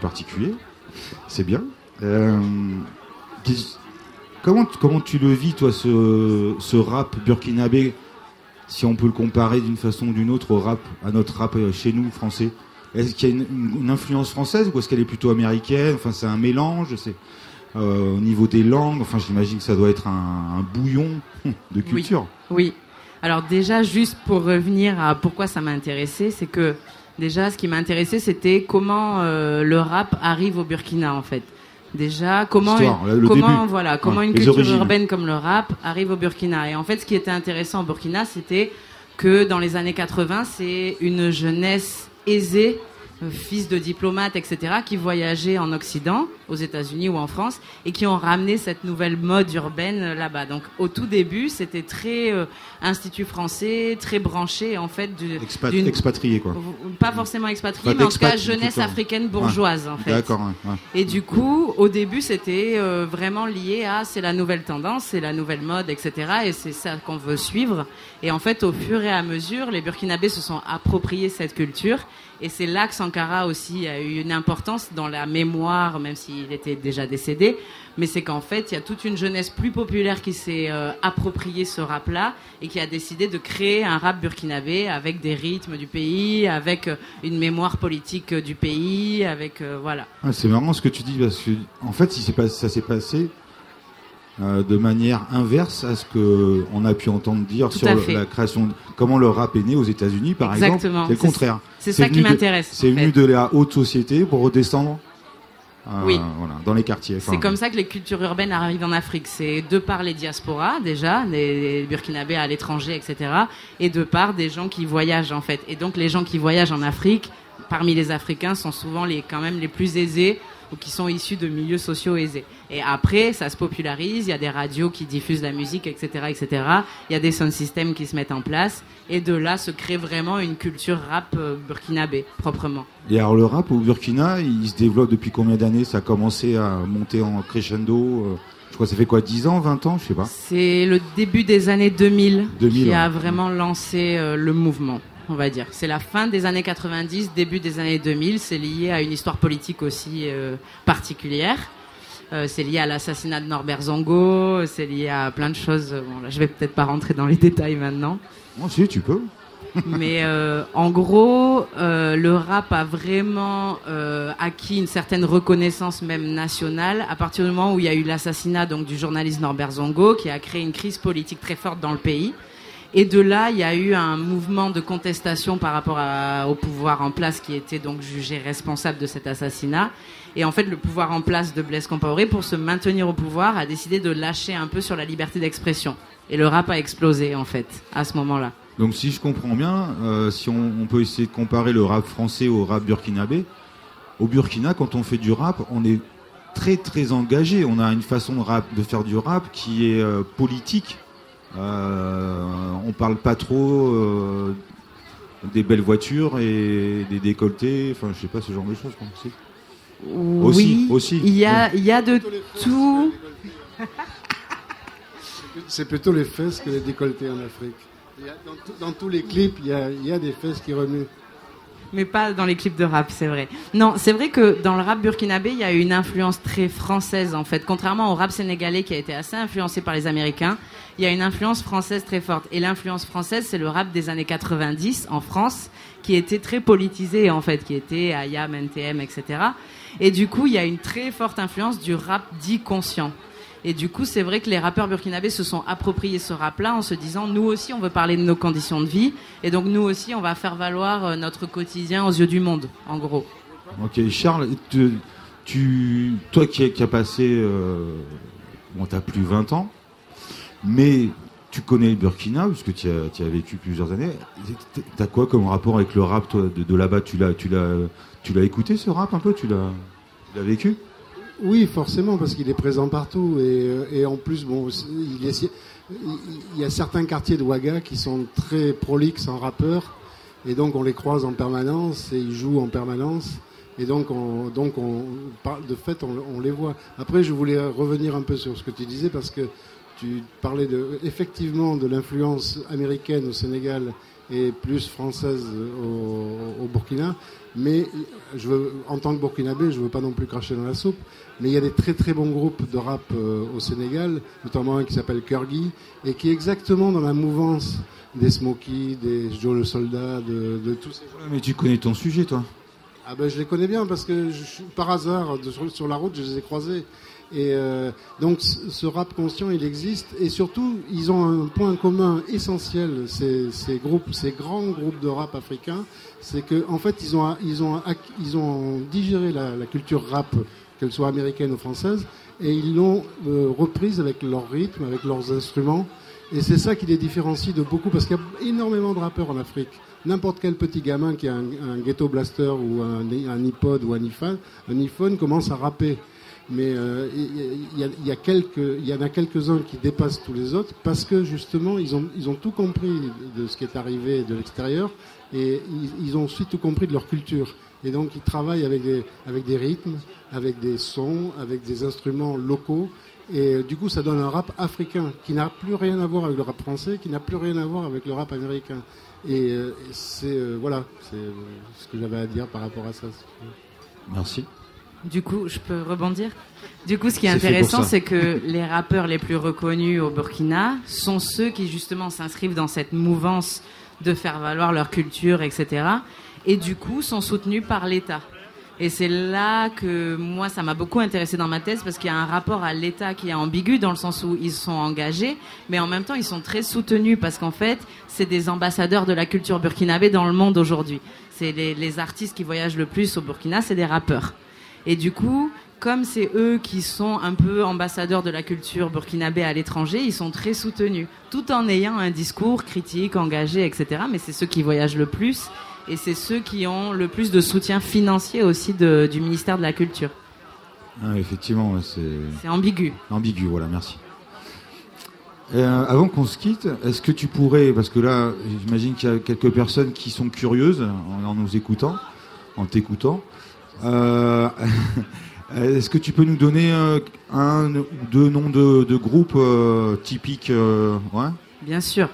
particulier. C'est bien. Euh, comment, comment tu le vis, toi, ce, ce rap burkinabé, si on peut le comparer d'une façon ou d'une autre au rap, à notre rap euh, chez nous, français Est-ce qu'il y a une, influence française ou est-ce qu'elle est plutôt américaine? Enfin, c'est un mélange, c'est euh, au niveau des langues. Enfin, j'imagine que ça doit être un, un bouillon de culture. Oui. Alors déjà, juste pour revenir à pourquoi ça m'a intéressé, c'est que déjà, ce qui m'a intéressé, c'était comment euh, le rap arrive au Burkina, en fait. Déjà, comment, début. voilà, comment Ouais, une culture origines. urbaine comme le rap arrive au Burkina. Et en fait, ce qui était intéressant au Burkina, c'était que dans les années 80, c'est une jeunesse aisée, fils de diplomates, etc., qui voyageaient en Occident, aux États-Unis ou en France, et qui ont ramené cette nouvelle mode urbaine euh, là-bas. Donc, au tout début, c'était très euh, institut français, très branché, en fait, du, Expat- d'une- expatrié, quoi. pas forcément expatrié, mais en tout cas jeunesse africaine bourgeoise, en fait. D'accord, ouais, ouais. Et du coup, au début, c'était euh, vraiment lié à c'est la nouvelle tendance, c'est la nouvelle mode, etc. Et c'est ça qu'on veut suivre. Et en fait, au fur et à mesure, les Burkinabés se sont appropriés cette culture. Et c'est là que Sankara aussi a eu une importance dans la mémoire, même s'il était déjà décédé. Mais c'est qu'en fait, il y a toute une jeunesse plus populaire qui s'est euh, approprié ce rap-là et qui a décidé de créer un rap burkinabé avec des rythmes du pays, avec euh, une mémoire politique euh, du pays, avec euh, voilà. Ah, c'est marrant ce que tu dis parce que en fait, ça s'est passé euh, de manière inverse à ce que on a pu entendre dire Tout sur le- la création, de- comment le rap est né aux États-Unis, par Exactement. exemple. C'est le contraire. c'est ça qui m'intéresse, C'est en venu de la haute société pour redescendre. euh, Oui. Voilà, dans les quartiers. Enfin, C'est comme ça que les cultures urbaines arrivent en Afrique. C'est de par les diasporas, déjà, des Burkinabés à l'étranger, etc. Et de par des gens qui voyagent, en fait. Et donc, les gens qui voyagent en Afrique, parmi les Africains, sont souvent les, quand même les plus aisés ou qui sont issus de milieux sociaux aisés. Et après, ça se popularise. Il y a des radios qui diffusent la musique, etc., etc. Il y a des sound systems qui se mettent en place. Et de là se crée vraiment une culture rap euh, burkinabé, proprement. Et alors le rap au Burkina, il se développe depuis combien d'années? Ça a commencé à monter en crescendo. euh, je crois que ça fait quoi 10 ans, 20 ans, je sais pas? C'est le début des années 2000, 2000, qui ouais. a vraiment lancé euh, le mouvement, on va dire. C'est la fin des années 90, début des années 2000. C'est lié à une histoire politique aussi euh, particulière. Euh, c'est lié à l'assassinat de Norbert Zongo, c'est lié à plein de choses. Bon, là, je vais peut-être pas rentrer dans les détails maintenant. Moi, si, tu peux. Mais euh, en gros, euh, le rap a vraiment euh, acquis une certaine reconnaissance même nationale à partir du moment où il y a eu l'assassinat donc du journaliste Norbert Zongo qui a créé une crise politique très forte dans le pays. Et de là, il y a eu un mouvement de contestation par rapport au pouvoir en place qui était donc jugé responsable de cet assassinat. Et en fait, le pouvoir en place de Blaise Compaoré, pour se maintenir au pouvoir, a décidé de lâcher un peu sur la liberté d'expression. Et le rap a explosé, en fait, à ce moment-là. Donc si je comprends bien, euh, si on, peut essayer de comparer le rap français au rap burkinabé, au Burkina, quand on fait du rap, on est très très engagé. On a une façon de faire du rap qui est euh, politique. Euh, on parle pas trop euh, des belles voitures et des décolletés. Enfin, je sais pas ce genre de choses. quoi. Aussi, oui, aussi. Il y a, il y a de tout. C'est plutôt les fesses que les décolletés en Afrique. Dans, dans tous les clips, il y, a, il y a des fesses qui remuent. Mais pas dans les clips de rap, c'est vrai. Non, c'est vrai que dans le rap burkinabé, il y a eu une influence très française en fait. Contrairement au rap sénégalais qui a été assez influencé par les Américains, il y a une influence française très forte. Et l'influence française, c'est le rap des années 90 en France, qui était très politisé en fait, qui était IAM, NTM, etc. Et du coup, il y a une très forte influence du rap dit conscient. Et du coup, c'est vrai que les rappeurs burkinabés se sont appropriés ce rap-là en se disant, nous aussi, on veut parler de nos conditions de vie, et donc nous aussi, on va faire valoir euh, notre quotidien aux yeux du monde, en gros. Ok, Charles, toi qui, as- passé, euh, bon, t'as plus 20 ans, mais tu connais le Burkina, puisque tu as, as vécu plusieurs années. T'as quoi comme rapport avec le rap, toi, de, de là-bas tu l'as écouté ce rap un peu? Tu l'as, tu l'as vécu? Oui, forcément, parce qu'il est présent partout. Et, euh, en plus, bon, il, y a certains quartiers de Ouaga qui sont très prolixes en rappeurs. Et donc, on les croise en permanence et ils jouent en permanence. Et donc, on, donc on, de fait, on, les voit. Après, je voulais revenir un peu sur ce que tu disais parce que tu parlais de, effectivement de l'influence américaine au Sénégal et plus française au, Burkina. Mais je veux, en tant que Burkinabé, je veux pas non plus cracher dans la soupe. Mais il y a des très très bons groupes de rap euh, au Sénégal, notamment un qui s'appelle Kurgi, et qui est exactement dans la mouvance des Smoky, des Joe le Soldat, de, de tous ces gens. Mais tu connais ton sujet, toi? Ah ben je les connais bien parce que je, par hasard de- sur, sur la route je les ai croisés. Et euh, donc ce rap conscient il existe et surtout ils ont un point commun essentiel ces, ces groupes, ces grands groupes de rap africains, c'est que en fait ils ont ils ont ac- ils ont digéré la, la culture rap qu'elle soit américaine ou française et ils l'ont euh, reprise avec leur rythme, avec leurs instruments et c'est ça qui les différencie de beaucoup parce qu'il y a énormément de rappeurs en Afrique. N'importe quel petit gamin qui a un, ghetto blaster ou un, iPod ou un iPhone, un iPhone commence à rapper. Mais il y, en a quelques-uns qui dépassent tous les autres parce que justement ils ont, tout compris de ce qui est arrivé de l'extérieur et ils, ont aussi tout compris de leur culture. Et donc ils travaillent avec des rythmes, avec des sons, avec des instruments locaux. Et euh, du coup, ça donne un rap africain qui n'a plus rien à voir avec le rap français, qui n'a plus rien à voir avec le rap américain. Et euh, et c'est euh, voilà, c'est euh, ce que j'avais à dire par rapport à ça. Merci. Du coup, je peux rebondir? Du coup, ce qui est pour intéressant, c'est que les rappeurs les plus reconnus au Burkina sont ceux qui justement s'inscrivent dans cette mouvance de faire valoir leur culture, etc. Et du coup, sont soutenus par l'État. Et c'est là que moi, ça m'a beaucoup intéressé dans ma thèse parce qu'il y a un rapport à l'État qui est ambigu dans le sens où ils sont engagés, mais en même temps, ils sont très soutenus parce qu'en fait, c'est des ambassadeurs de la culture burkinabé dans le monde aujourd'hui. C'est les, les artistes qui voyagent le plus au Burkina, c'est des rappeurs. Et du coup, comme c'est eux qui sont un peu ambassadeurs de la culture burkinabé à l'étranger, ils sont très soutenus, tout en ayant un discours critique, engagé, etc. Mais c'est ceux qui voyagent le plus et c'est ceux qui ont le plus de soutien financier aussi de- du ministère de la Culture. Ah, effectivement, c'est C'est ambigu. ambigu. Voilà, merci. Euh, avant qu'on se quitte, est-ce que tu pourrais, parce que là, j'imagine qu'il y a quelques personnes qui sont curieuses en, en nous écoutant, en t'écoutant. Euh, est-ce que tu peux nous donner euh, un ou deux noms de, de groupes typiques ouais? Bien sûr.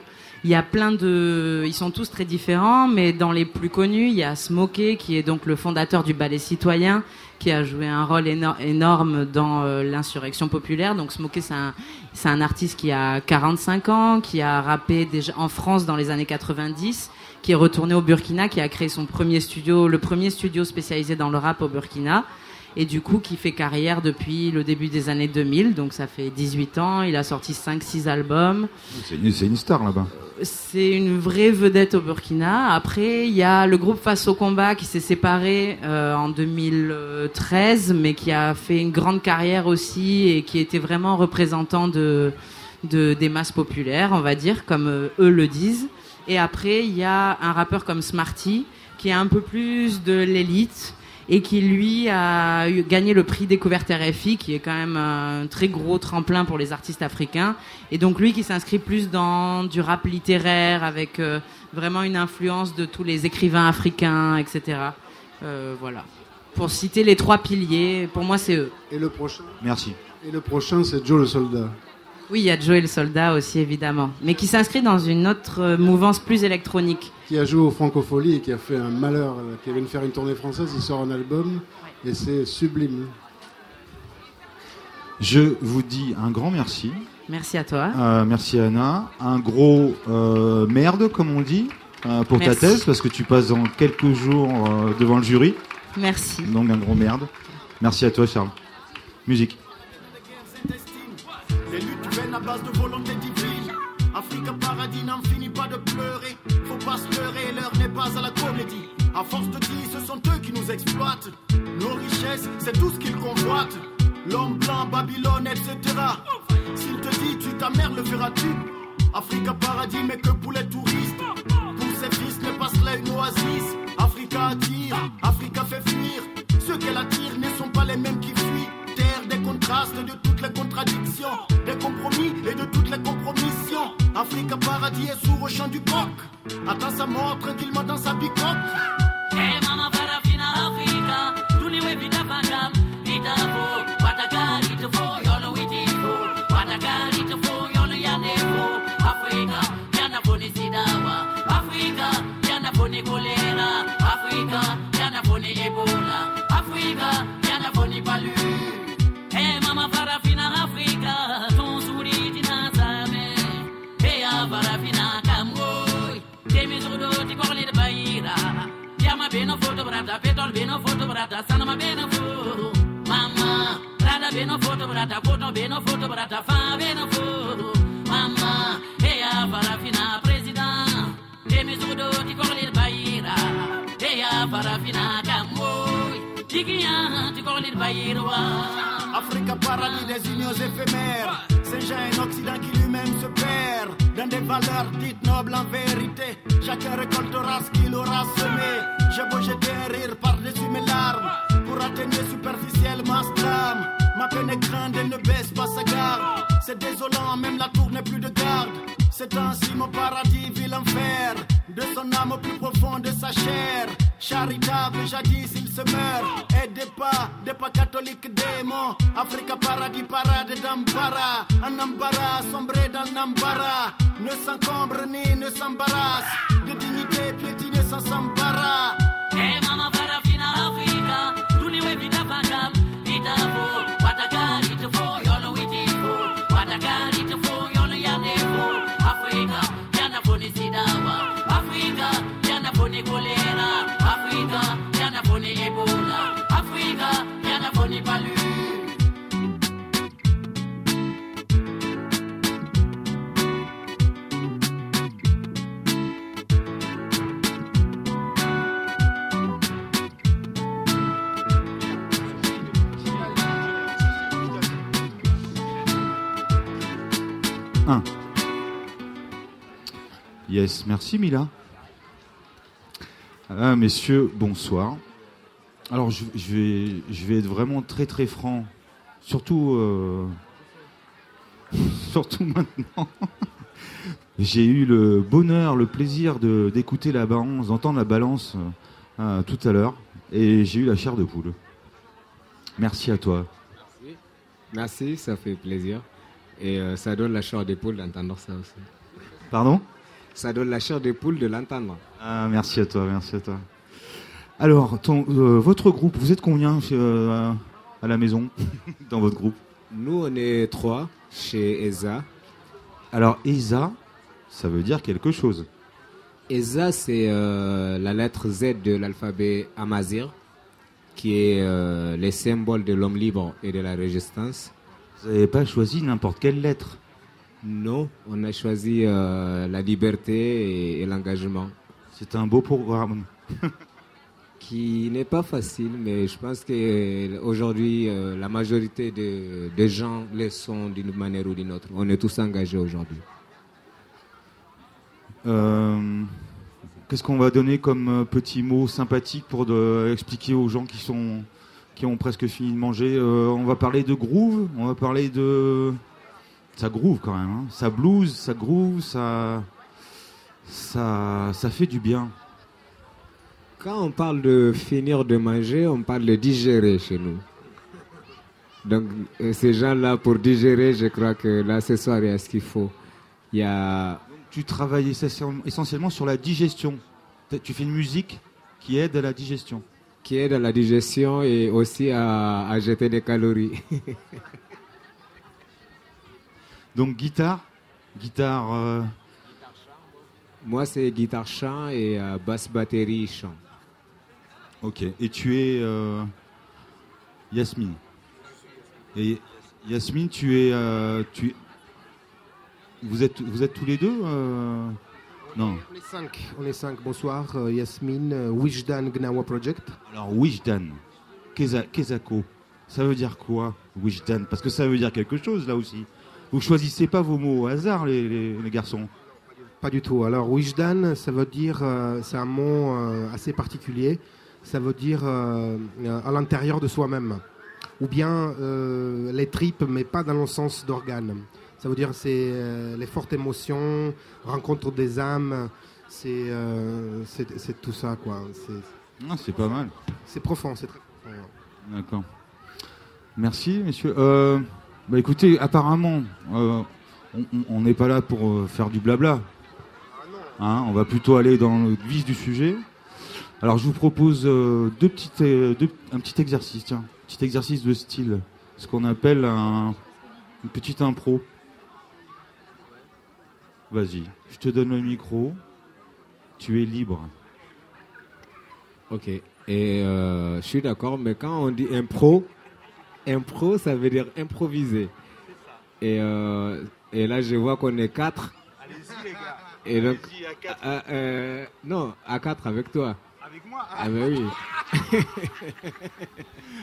Il y a plein de, ils sont tous très différents, mais dans les plus connus, il y a Smokey qui est donc le fondateur du ballet citoyen, qui a joué un rôle éno- énorme dans euh, l'insurrection populaire. Donc Smokey, c'est un, artiste qui a 45 ans, qui a rappé déjà en France dans les années 90, qui est retourné au Burkina, qui a créé son premier studio, le premier studio spécialisé dans le rap au Burkina. Et du coup, qui fait carrière depuis le début des années 2000, donc ça fait 18 ans. Il a sorti 5-6 albums c'est une star là-bas. C'est une vraie vedette au Burkina. Après, il y a le groupe Face au combat qui s'est séparé euh, en 2013, mais qui a fait une grande carrière aussi et qui était vraiment représentant de, de des masses populaires, on va dire, comme euh, eux le disent. Et après, il y a un rappeur comme Smarty qui est un peu plus de l'élite et qui lui a gagné le prix découverte RFI, qui est quand même un très gros tremplin pour les artistes africains. Et donc lui qui s'inscrit plus dans du rap littéraire, avec euh, vraiment une influence de tous les écrivains africains, etc. Euh, voilà. Pour citer les trois piliers, pour moi c'est eux. Et le prochain, Merci. et le prochain, c'est Joe le soldat. Oui, il y a Joe et le soldat aussi évidemment, mais qui s'inscrit dans une autre euh, mouvance plus électronique. qui a joué au Francophonie et qui a fait un malheur, là, qui vient de faire une tournée française, il sort un album et c'est sublime. Je vous dis un grand merci. Merci à toi. Euh, merci Anna. Un gros euh, merde, comme on dit, euh, pour Merci. ta thèse, parce que tu passes dans quelques jours euh, devant le jury. Merci. Donc un gros merde. Merci à toi, Charles. Musique. Viennent à base de volonté divine. Africa Paradis n'en finit pas de pleurer. Faut pas se leurrer, l'heure n'est pas à la comédie. À force de dire, ce sont eux qui nous exploitent. Nos richesses, c'est tout ce qu'ils convoitent. L'homme blanc, Babylone, etc. S'il te dit, tu ta mère, le feras-tu? Africa Paradis, mais que pour les touristes. Pour ses fils, ne passe là une oasis. Africa attire, Africa fait fuir. Ceux qu'elle attire ne sont pas les mêmes qui fuient. Terre des contrastes, de les contradictions. Des compromis et de toutes les compromissions. Africa Paradis est sourd au chant du coq. Attends sa mort tranquillement dans sa bicoque. Hey mama farafina Afrika, tuliwe vita fangam, vita fo, watakari Beno bena foto brata, petol bena foto brata, sana ma beno fo. Mama, Brada beno foto brada, poto beno foto brada, fa beno fo. Mama, e a parafina president, e mi sudo di colil baira, para parafina baira. Africa paradis des unions éphémères. C'est déjà un Occident qui lui-même se perd dans des valeurs dites nobles en vérité. Chacun récoltera ce qu'il aura semé. J'ai beau jeter un rire par-dessus mes larmes pour atteindre superficiellement ce drame. Ma peine est grande, elle ne baisse pas sa garde. C'est désolant, même la tour n'est plus de garde. C'est ainsi mon paradis vit l'enfer De son âme au plus profond de sa chair Charitable jadis il se meurt. Et des pas, des pas catholiques démons Africa paradis parade d'embarras Un embarras sombré dans l'embarras Ne s'encombre ni ne s'embarrasse. De dignité piétinée sans s'embarras Yes, merci Mila. Ah, messieurs, bonsoir. Alors je, vais, être vraiment très très franc, surtout, euh, maintenant. J'ai eu le bonheur, le plaisir d'écouter la balance, d'entendre la balance euh, euh, tout à l'heure, et j'ai eu la chair de poule. Merci à toi. Merci ça fait plaisir. Et euh, ça donne la chair d'épaule d'entendre ça aussi. Pardon? Ça donne la chair d'épaule de l'entendre. Ah, merci à toi, merci à toi. Alors, ton, euh, votre groupe, vous êtes combien euh, à la maison dans votre groupe? Nous, on est trois chez ESA. Alors, ESA, ça veut dire quelque chose. ESA, c'est la lettre Z de l'alphabet amazir, qui est les symboles de l'homme libre et de la résistance. Vous n'avez pas choisi n'importe quelle lettre Non, on a choisi euh, la liberté et, et l'engagement. C'est un beau programme. qui n'est pas facile, mais je pense qu'aujourd'hui, euh, la majorité de- des gens le sont d'une manière ou d'une autre. On est tous engagés aujourd'hui. Euh, Qu'est-ce qu'on va donner comme petit mot sympathique pour de- expliquer aux gens qui sont qui ont presque fini de manger Euh, On va parler de groove, on va parler de ça groove quand même, hein. ça blues, ça groove, ça ça ça fait du bien. Quand on parle de finir de manger, on parle de digérer chez nous. Donc, euh, ces gens-là, pour digérer, je crois que là, ce soir, il y a ce qu'il faut. Il y a Tu travailles essentiellement- sur la digestion. Tu fais une musique qui aide à la digestion. Qui aide à la digestion et aussi à, à jeter des calories. Donc guitare, guitare. euh, Moi, c'est guitare chant et euh, basse batterie chant. Ok. Et tu es euh, Yasmine. Et Yasmine, tu es, euh, tu es- vous êtes, vous êtes tous les deux Non. On est cinq. On est cinq. Bonsoir, euh, Yasmine, euh, Wijdan Gnawa Project. Alors, Wijdan, Keza- Kezako, ça veut dire quoi, Wijdan? Parce que ça veut dire quelque chose, là aussi. Vous choisissez pas vos mots au hasard, les, les- les garçons. Pas du tout. Alors, Wijdan, ça veut dire, euh, c'est un mot euh, assez particulier. Ça veut dire euh, euh, à l'intérieur de soi-même. Ou bien euh, les tripes, mais pas dans le sens d'organes. Ça veut dire c'est euh, les fortes émotions, rencontre des âmes. C'est euh, c'est c'est tout ça, quoi. C'est- Ah, c'est pas mal. C'est profond, c'est très profond. D'accord. Merci, messieurs. Euh, bah, écoutez, apparemment, euh, on- n'est pas là pour faire du blabla. Hein, on va plutôt aller dans le vif du sujet. Alors, je vous propose euh, deux petites, deux- un petit exercice, tiens, petit exercice de style, ce qu'on appelle un, une petite impro. Vas-y, je te donne le micro. Tu es libre. Ok. Et euh, je suis d'accord, mais quand on dit impro, impro, ça veut dire improviser. Et, euh, et là, je vois qu'on est quatre. Allez-y, les gars. Et donc, Allez-y, à quatre. euh, euh, non, à quatre avec toi. Avec moi? Ah ben oui.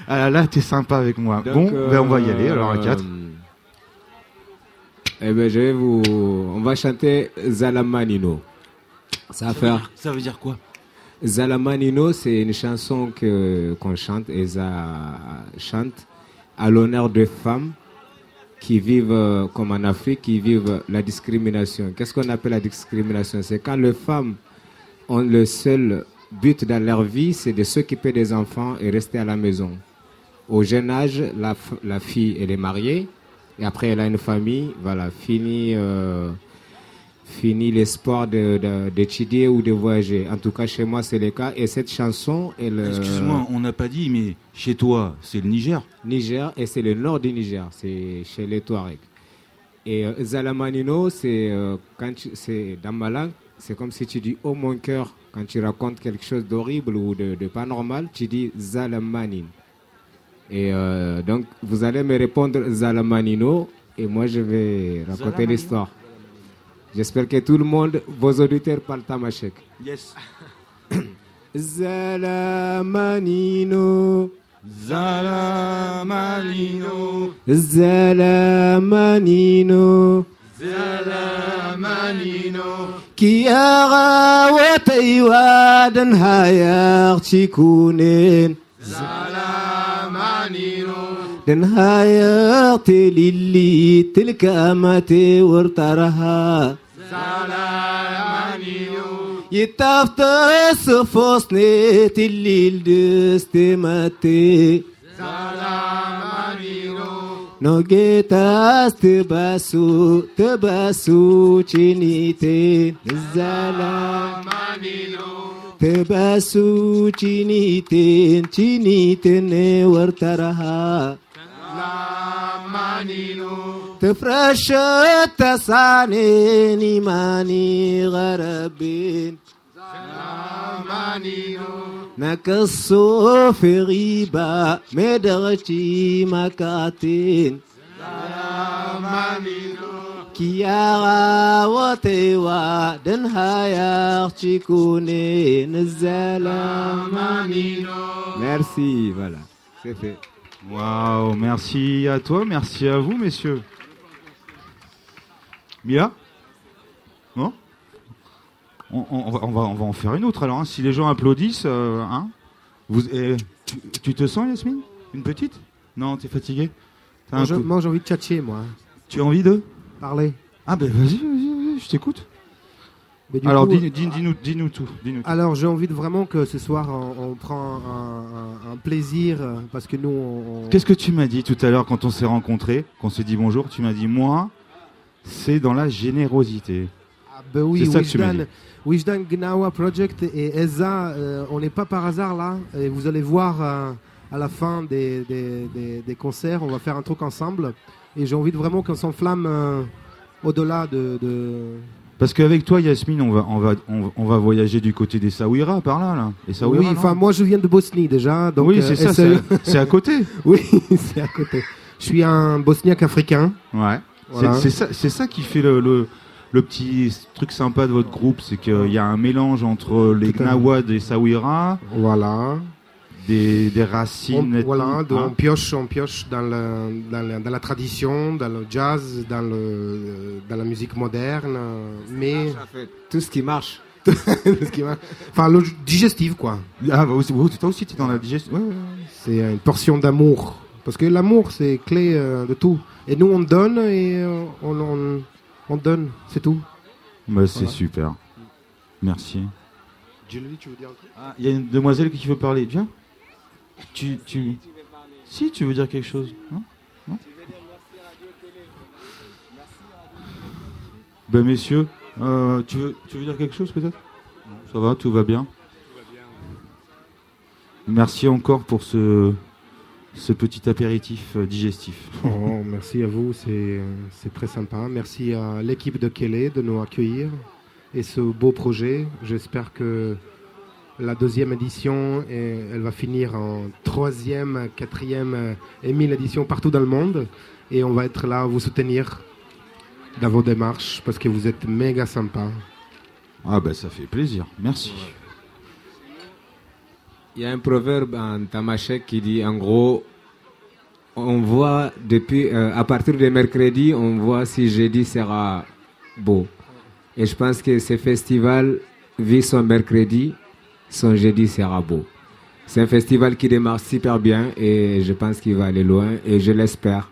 Ah là, là, t'es sympa avec moi. Donc, bon, ben, on va y aller, alors à euh, 4. Eh ben, je vais vous. On va chanter Zalamanino. Ça va faire. Ça veut dire quoi? Zalamanino, c'est une chanson que qu'on chante, Eza chante à l'honneur de femmes qui vivent, euh, comme en Afrique, qui vivent la discrimination. Qu'est-ce qu'on appelle la discrimination? C'est quand les femmes ont le seul but dans leur vie, c'est de s'occuper des enfants et rester à la maison. Au jeune âge, la, la fille, elle est mariée, et après elle a une famille, voilà, fini, euh, fini l'espoir de- de- d'étudier ou de voyager. En tout cas, chez moi, c'est le cas. Et cette chanson, elle... euh, Excuse-moi, on n'a pas dit, mais chez toi, c'est le Niger Niger, et c'est le nord du Niger, c'est chez les Touaregs. Et euh, Zalamanino, c'est euh, dans ma langue, c'est comme si tu dis oh mon cœur quand tu racontes quelque chose d'horrible ou de, de pas normal, tu dis Zalamanin. Et euh, donc vous allez me répondre Zalamanino et moi je vais raconter l'histoire. J'espère que tout le monde, vos auditeurs parlent tamashek. Yes. Zalamanino. Zalamanino. Zalamanino. Zalamanino. Kiara watay wadan hayar chikunen. زعلان عنينو لنهاياتي للي تلك أماتي وارترها. زعلان عنينو يتفتس فوسني الليل دستماتي زعلان عنينو نوجيتاس تباسو تباسو تشينيتي الزلام عنينو Tebasu chiniten chiniten wartaraha. Zalamanino. تفرشت تسعني ماني غربين Zalamanino. نكسو في غيبة مدغتي مكاتين Zalamanino. Merci, voilà, c'est fait. Waouh, merci à toi, merci à vous, messieurs. Mia, Non? On, va, on, va, en faire une autre alors. Hein. Si les gens applaudissent, euh, hein, vous, eh, tu, tu, te sens, Yasmine? Une petite? Non, t'es fatigué Moi, j'ai envie de tchatcher, moi. Tu as envie de? Parler. Ah ben vas-y, vas-y, je t'écoute. Alors dis- dis- dis-nous dis-nous tout. Alors j'ai envie de vraiment que ce soir on, on prend un, un- un plaisir euh, parce que nous on, Qu'est-ce que tu m'as dit tout à l'heure quand on s'est rencontrés, qu'on s'est dit bonjour? Tu m'as dit moi, c'est dans la générosité. Ah ben oui, c'est ça que tu m'as dit. Wijdan, Gnawa Project et Eza, euh, on n'est pas par hasard là. Et vous allez voir euh, à la fin des, des- des- des concerts, on va faire un truc ensemble. Et j'ai envie de vraiment qu'on s'enflamme euh, au-delà de, de- Parce qu'avec toi, Yasmine, on va, on, va, on, va- on va voyager du côté des Saouira, par là. là. Et Saouira, oui, enfin moi je viens de Bosnie déjà. Donc, Oui, euh, c'est ça, c'est à- côté. oui, c'est à côté. Je suis un bosniaque africain. Ouais. Voilà. C'est- ça, qui fait le, le, le petit truc sympa de votre groupe, c'est qu'il y a un mélange entre les. Gnawad et Sawira, Voilà. Des, des racines. On, voilà, hein. on pioche, on pioche dans, la, dans la tradition, dans le jazz, dans, le, dans la musique moderne, mais tout ce qui marche. tout ce qui marche. Enfin, le digestif, quoi. Ah, bah, aussi, toi aussi, tu es dans la digestion. Ouais, ouais, ouais. C'est une portion d'amour. Parce que l'amour, c'est clé euh, de tout. Et nous, on donne et euh, on, on, on donne, c'est tout. Bah, c'est Voilà. super. Merci. Julie, tu veux dire un truc? Ah, Il y a une demoiselle qui veut parler. Viens. Tu, tu... Si, tu veux dire quelque chose. hein Non Ben, messieurs, euh, tu, veux, tu veux dire quelque chose peut-être? Ça va, tout va bien? Merci encore pour ce, petit apéritif euh, digestif. Oh, merci à vous, c'est c'est très sympa. Merci à l'équipe de Kelly de nous accueillir et ce beau projet. J'espère que la deuxième édition, et elle va finir en troisième, quatrième et mille éditions partout dans le monde. Et on va être là à vous soutenir dans vos démarches parce que vous êtes méga sympa. Ah ben ça fait plaisir, merci. Il y a un proverbe en tamashek qui dit en gros, on voit depuis, euh, à partir de mercredi, on voit si jeudi sera beau. Et je pense que ce festival vit son mercredi, son jeudi sera beau. C'est un festival qui démarre super bien et je pense qu'il va aller loin et je l'espère.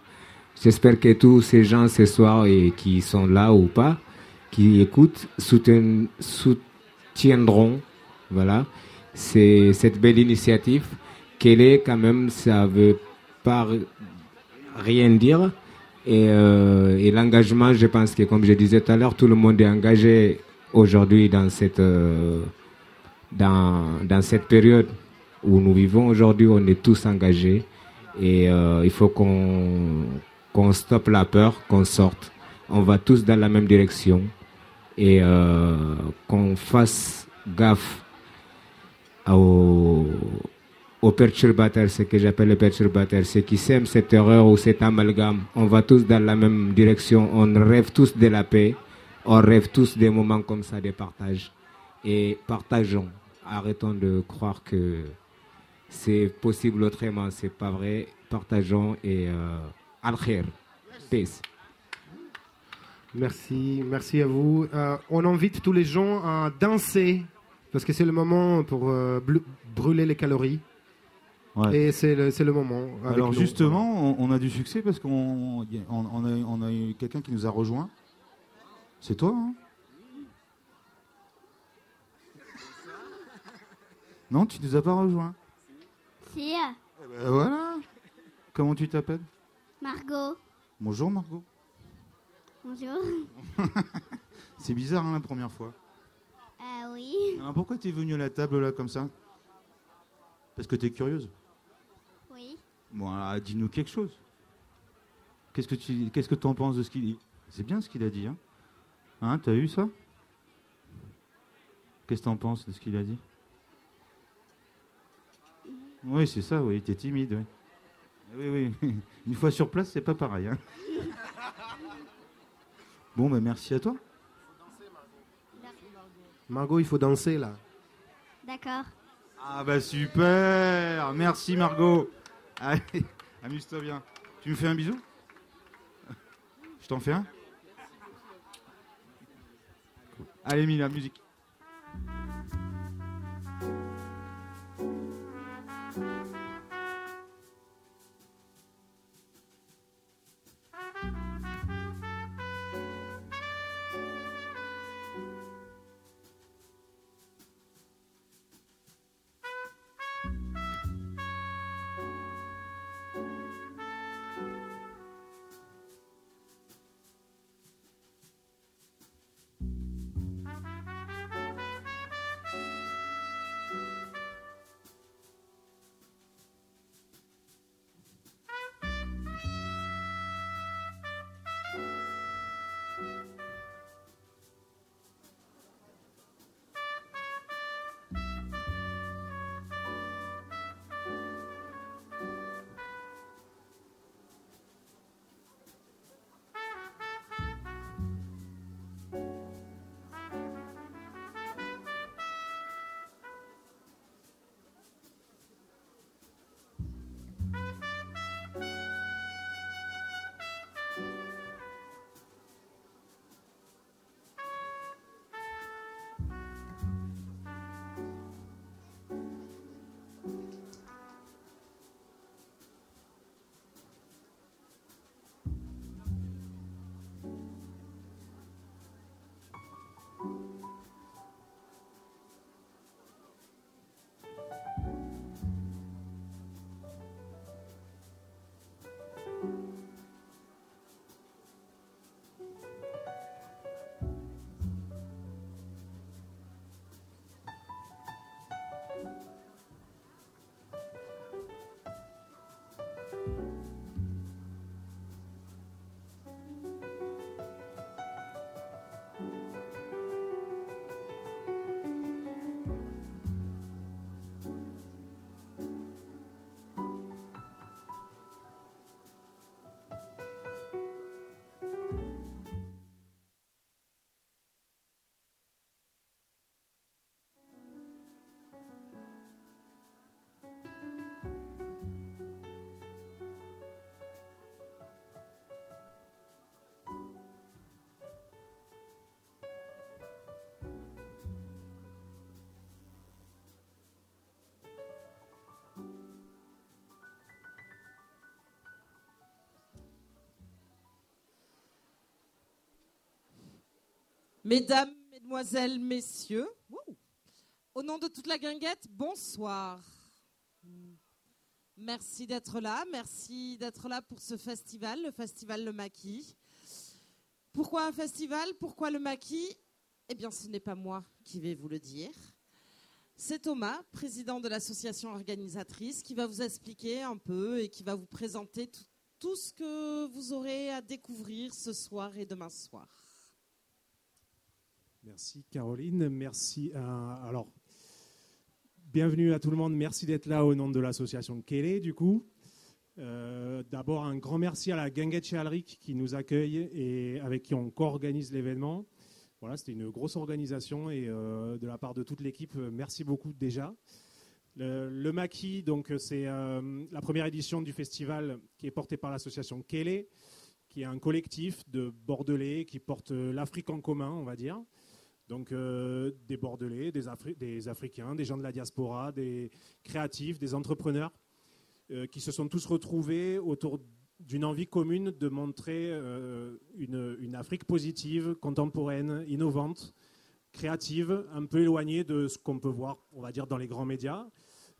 J'espère que tous ces gens ce soir et qui sont là ou pas, qui écoutent, soutien- soutiendront, voilà, c'est cette belle initiative. Qu'elle est quand même, ça veut pas rien dire. Et, euh, et l'engagement, je pense que comme je disais tout à l'heure, tout le monde est engagé aujourd'hui dans cette euh, dans, cette période où nous vivons aujourd'hui, on est tous engagés et euh, il faut qu'on stoppe la peur, qu'on sorte. On va tous dans la même direction et euh, qu'on fasse gaffe aux, aux perturbateurs, ce que j'appelle les perturbateurs, ceux qui sèment cette erreur ou cet amalgame. On va tous dans la même direction, on rêve tous de la paix, on rêve tous des moments comme ça de partage. Et partageons. Arrêtons de croire que c'est possible autrement, c'est pas vrai. Partageons et euh, al-khair. Peace. Merci, merci à vous. Euh, on invite tous les gens à danser parce que c'est le moment pour euh, brûler les calories. Ouais. Et c'est le, c'est le moment. Alors nous. justement, on, on a du succès parce qu'on y a- on, on a, on a eu quelqu'un qui nous a rejoint. C'est toi, hein? Non, tu nous as pas rejoint. Si, Eh ben voilà. Comment tu t'appelles? Margot. Bonjour Margot. Bonjour. C'est bizarre hein, la première fois. Ah oui. Alors, pourquoi tu es venue à la table là comme ça? Parce que tu es curieuse. Oui. Bon, alors, dis-nous quelque chose. Qu'est-ce que tu qu'est-ce que en penses de ce qu'il dit? C'est bien ce qu'il a dit, hein Hein, t'as eu ça? Qu'est-ce que t'en penses de ce qu'il a dit? Oui, c'est ça, oui, t'es timide, oui. Oui, oui. Une fois sur place, c'est pas pareil. hein. Bon, bah merci à toi. Margot, il faut danser là. D'accord. Ah bah super Merci Margot Allez, amuse-toi bien. Tu me fais un bisou? Je t'en fais un? Allez Mila, musique. Mesdames, Mesdemoiselles, Messieurs, au nom de toute la guinguette, bonsoir. Merci d'être là, merci d'être là pour ce festival, le festival Le Maquis. Pourquoi un festival? Pourquoi le Maquis? Eh bien, ce n'est pas moi qui vais vous le dire. C'est Thomas, président de l'association organisatrice, qui va vous expliquer un peu et qui va vous présenter tout, tout ce que vous aurez à découvrir ce soir et demain soir. Merci Caroline, merci. à- alors, bienvenue à tout le monde, merci d'être là au nom de l'association Kélé du coup. Euh, D'abord un grand merci à la Guinguette chez Alric qui nous accueille et avec qui on co-organise l'événement. Voilà, c'était une grosse organisation et euh, de la part de toute l'équipe, merci beaucoup déjà. Le, Maquis, donc c'est euh, la première édition du festival qui est portée par l'association Kélé, qui est un collectif de Bordelais qui porte l'Afrique en commun, on va dire. Donc euh, des Bordelais, des, Afri- des Africains, des gens de la diaspora, des créatifs, des entrepreneurs, euh, qui se sont tous retrouvés autour d'une envie commune de montrer euh, une, Afrique positive, contemporaine, innovante, créative, un peu éloignée de ce qu'on peut voir, on va dire, dans les grands médias.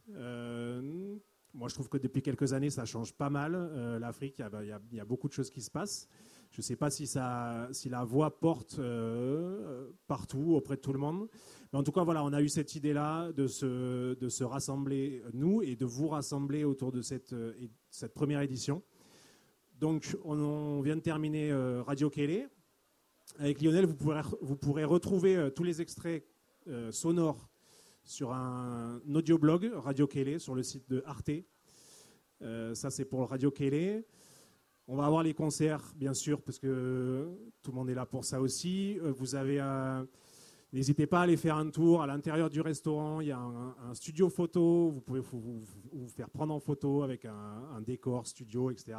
Moi, je trouve que depuis quelques années, ça change pas mal. L'Afrique, il y a beaucoup de choses qui se passent. Je ne sais pas si, la voix porte euh, partout, auprès de tout le monde. Mais en tout cas, voilà, on a eu cette idée-là de se, rassembler, nous, et de vous rassembler autour de cette, euh, première édition. Donc, on, vient de terminer euh, Radio Kélé. Avec Lionel, vous pourrez, retrouver tous les extraits sonores sur un audioblog Radio Kélé sur le site de Arte. Ça, c'est pour Radio Kélé. On va avoir les concerts, bien sûr, parce que tout le monde est là pour ça aussi. Euh, Vous avez, euh, n'hésitez pas à aller faire un tour à l'intérieur du restaurant. Il y a un, studio photo. Vous pouvez vous, faire prendre en photo avec un, décor studio, etc.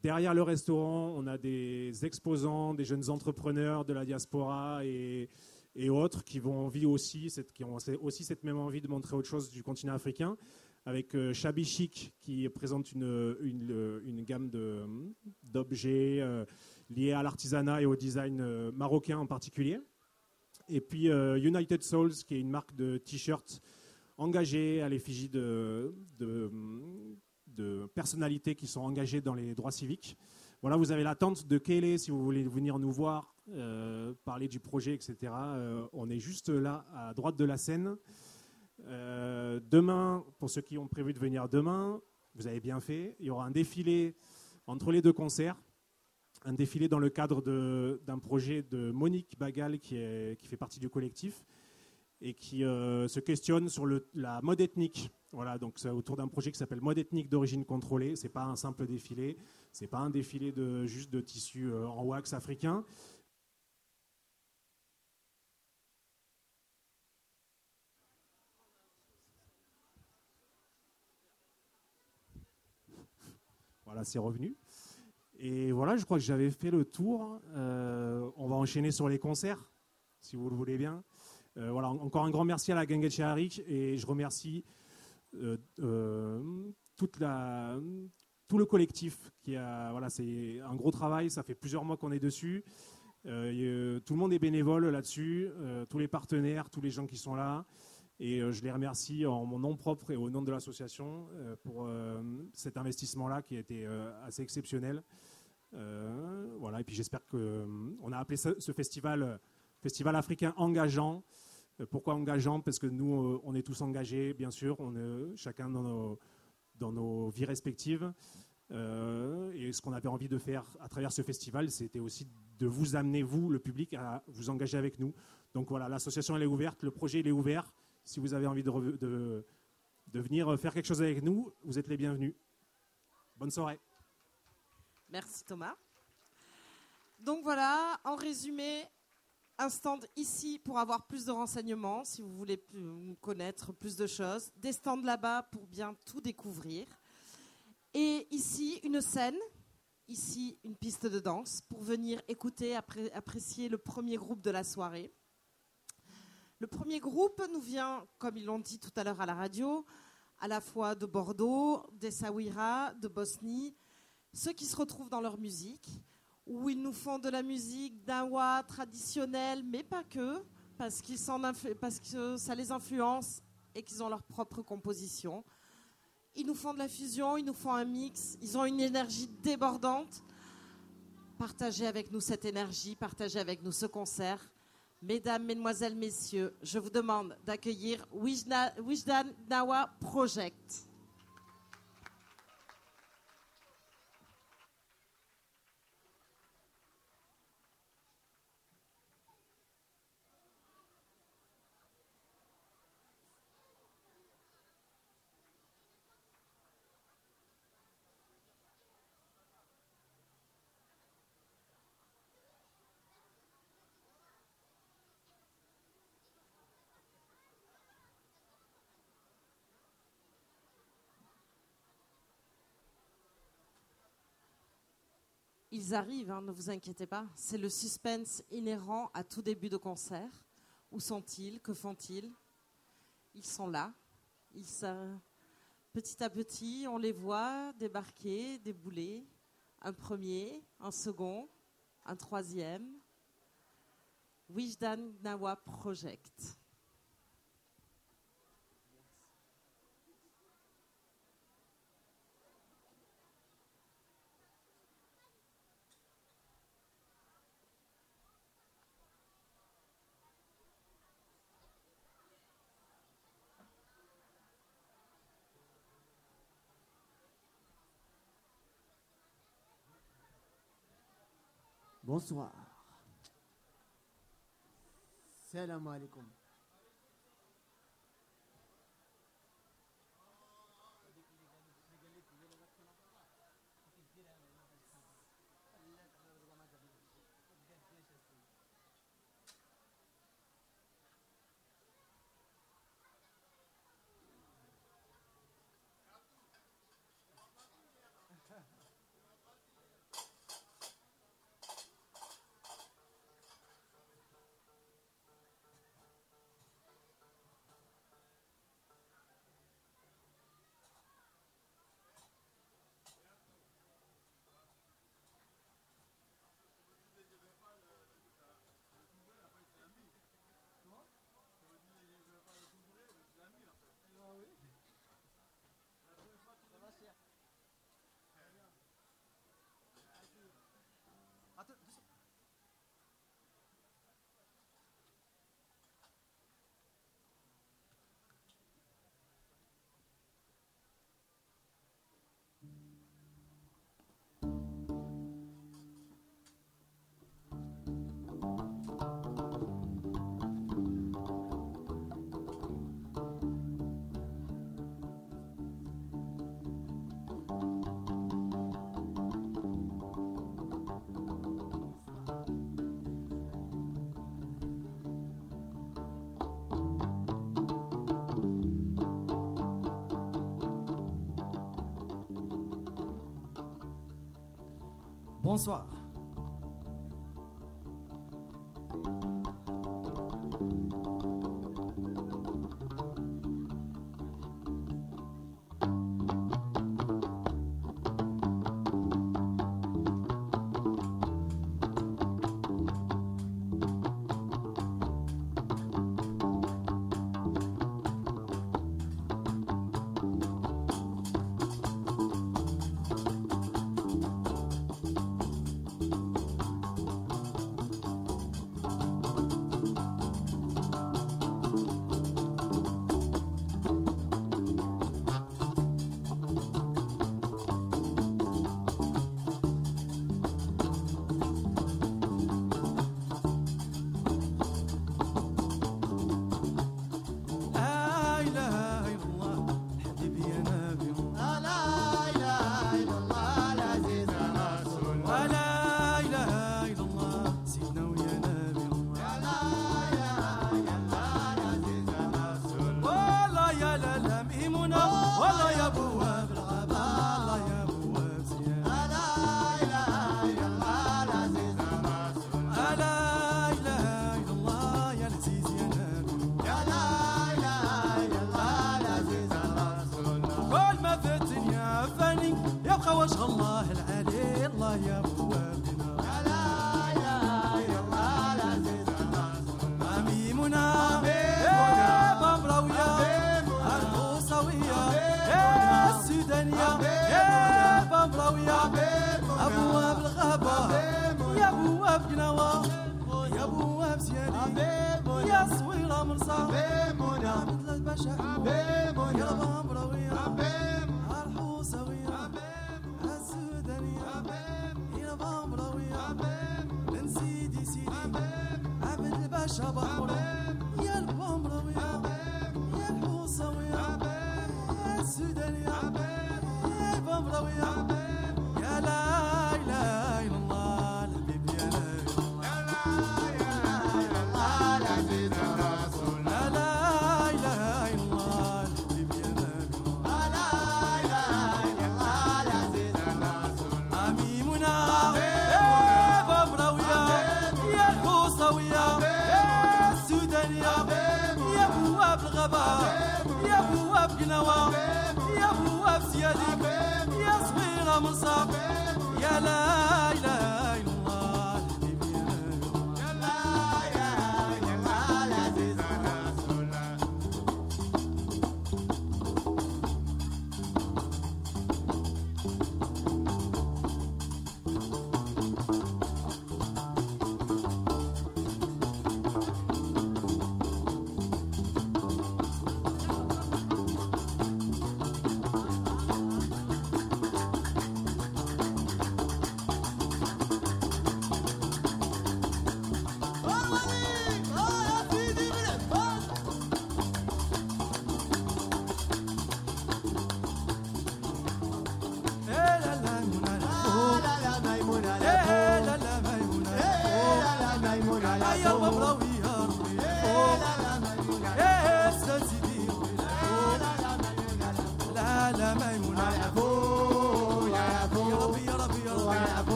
Derrière le restaurant, on a des exposants, des jeunes entrepreneurs de la diaspora et, autres qui vont envie aussi, qui ont aussi cette même envie de montrer autre chose du continent africain avec euh, Shabby Chic qui présente une, une, une gamme de- d'objets euh, liés à l'artisanat et au design euh, marocain en particulier. Et puis euh, United Souls qui est une marque de t-shirts engagée à l'effigie de, de, personnalités qui sont engagées dans les droits civiques. Voilà, vous avez la tente de Kélé si vous voulez venir nous voir, euh, parler du projet, etc. Euh, on est juste là à droite de la scène. Euh, demain, pour ceux qui ont prévu de venir demain, vous avez bien fait, il y aura un défilé entre les deux concerts, un défilé dans le cadre d'un projet de Monique Bagal qui, est- qui fait partie du collectif et qui euh, se questionne sur le- la mode ethnique. Voilà, donc c'est autour d'un projet qui s'appelle Mode ethnique d'origine contrôlée. C'est pas un simple défilé, c'est pas un défilé de juste de tissu euh, en wax africain. C'est revenu. Et voilà, je crois que j'avais fait le tour. Euh, on va enchaîner sur les concerts, si vous le voulez bien. Euh, voilà, en- encore un grand merci à la Gangue Harik et je remercie euh, toute la, tout le collectif qui a. Voilà, c'est un gros travail. Ça fait plusieurs mois qu'on est dessus. Tout le monde est bénévole là-dessus, tous les partenaires, tous les gens qui sont là. Et euh, je les remercie en mon nom propre et au nom de l'association euh, pour euh, cet investissement-là qui a été assez exceptionnel. Voilà, et puis j'espère que euh, on a appelé ce, festival festival africain engageant. Pourquoi engageant? Parce que nous, on est tous engagés, bien sûr, on chacun dans nos, dans nos vies respectives. Et ce qu'on avait envie de faire à travers ce festival, c'était aussi de vous amener, vous, le public, à vous engager avec nous. Donc voilà, l'association elle est ouverte, le projet il est ouvert. Si vous avez envie de, venir faire quelque chose avec nous, vous êtes les bienvenus. Bonne soirée. Merci Thomas. Donc voilà, en résumé, un stand ici pour avoir plus de renseignements, si vous voulez connaître plus de choses. Des stands là-bas pour bien tout découvrir. Et ici, une scène, ici, une piste de danse pour venir écouter, appré- apprécier le premier groupe de la soirée. Le premier groupe nous vient, comme ils l'ont dit tout à l'heure à la radio, à la fois de Bordeaux, d'Essaouira, de Bosnie, ceux qui se retrouvent dans leur musique, où ils nous font de la musique dawa traditionnelle, mais pas que, parce, influ- parce que ça les influence et qu'ils ont leur propre composition. Ils nous font de la fusion, ils nous font un mix, ils ont une énergie débordante. Partagez avec nous cette énergie, partagez avec nous ce concert. Mesdames, Mesdemoiselles, Messieurs, je vous demande d'accueillir Wijna- Wijdan Nawa Project. Ils arrivent, hein, ne vous inquiétez pas. C'est le suspense inhérent à tout début de concert. Où sont-ils? Que font-ils? Ils sont là. Ils, Petit à petit, on les voit débarquer, débouler. Un premier, un second, un troisième. Wijdan Nawa Project. Bonsoir. Salam alaikum. Bonsoir.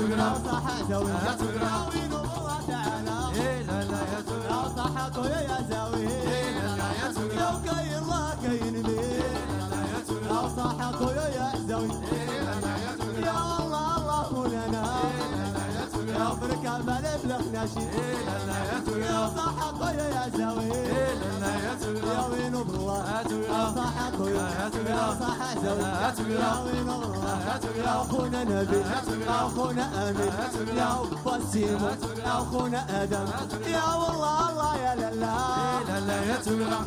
سجرا صحته ويا سجرا يا يا أخونا نبي أخونا أمين يا أبا سيمون أخونا آدم. يا والله الله يا لالا يا لالا يا تبرع.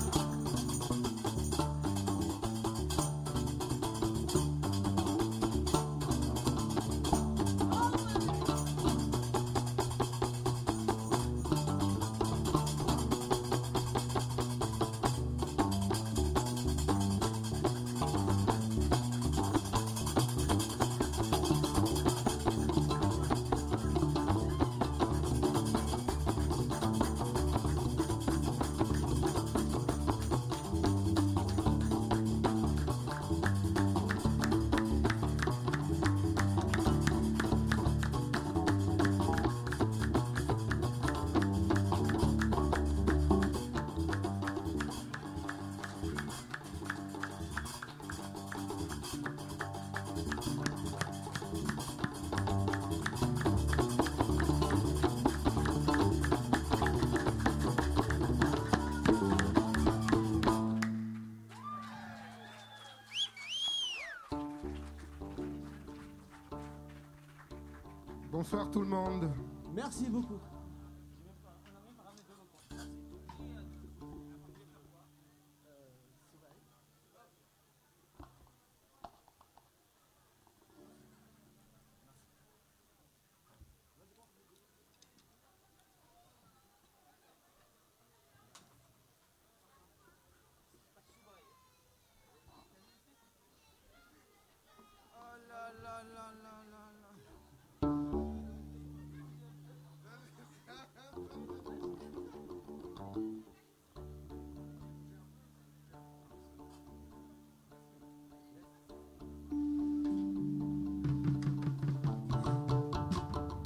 Bonsoir tout le monde. Merci beaucoup.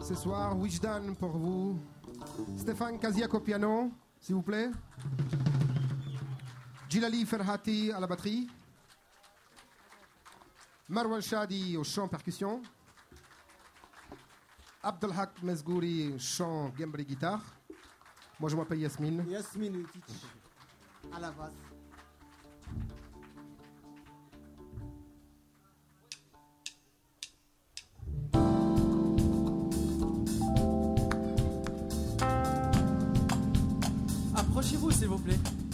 Ce soir, Wishdan pour vous. Stéphane Kaziak au piano, s'il vous plaît. Jilali Ferhati à la batterie. Marwan Shadi au chant percussion. Abdelhak Mezgouri, chant, gambri, guitare. Moi, je m'appelle Yasmine. Yasmine Ukic, à la basse. s'il vous plaît.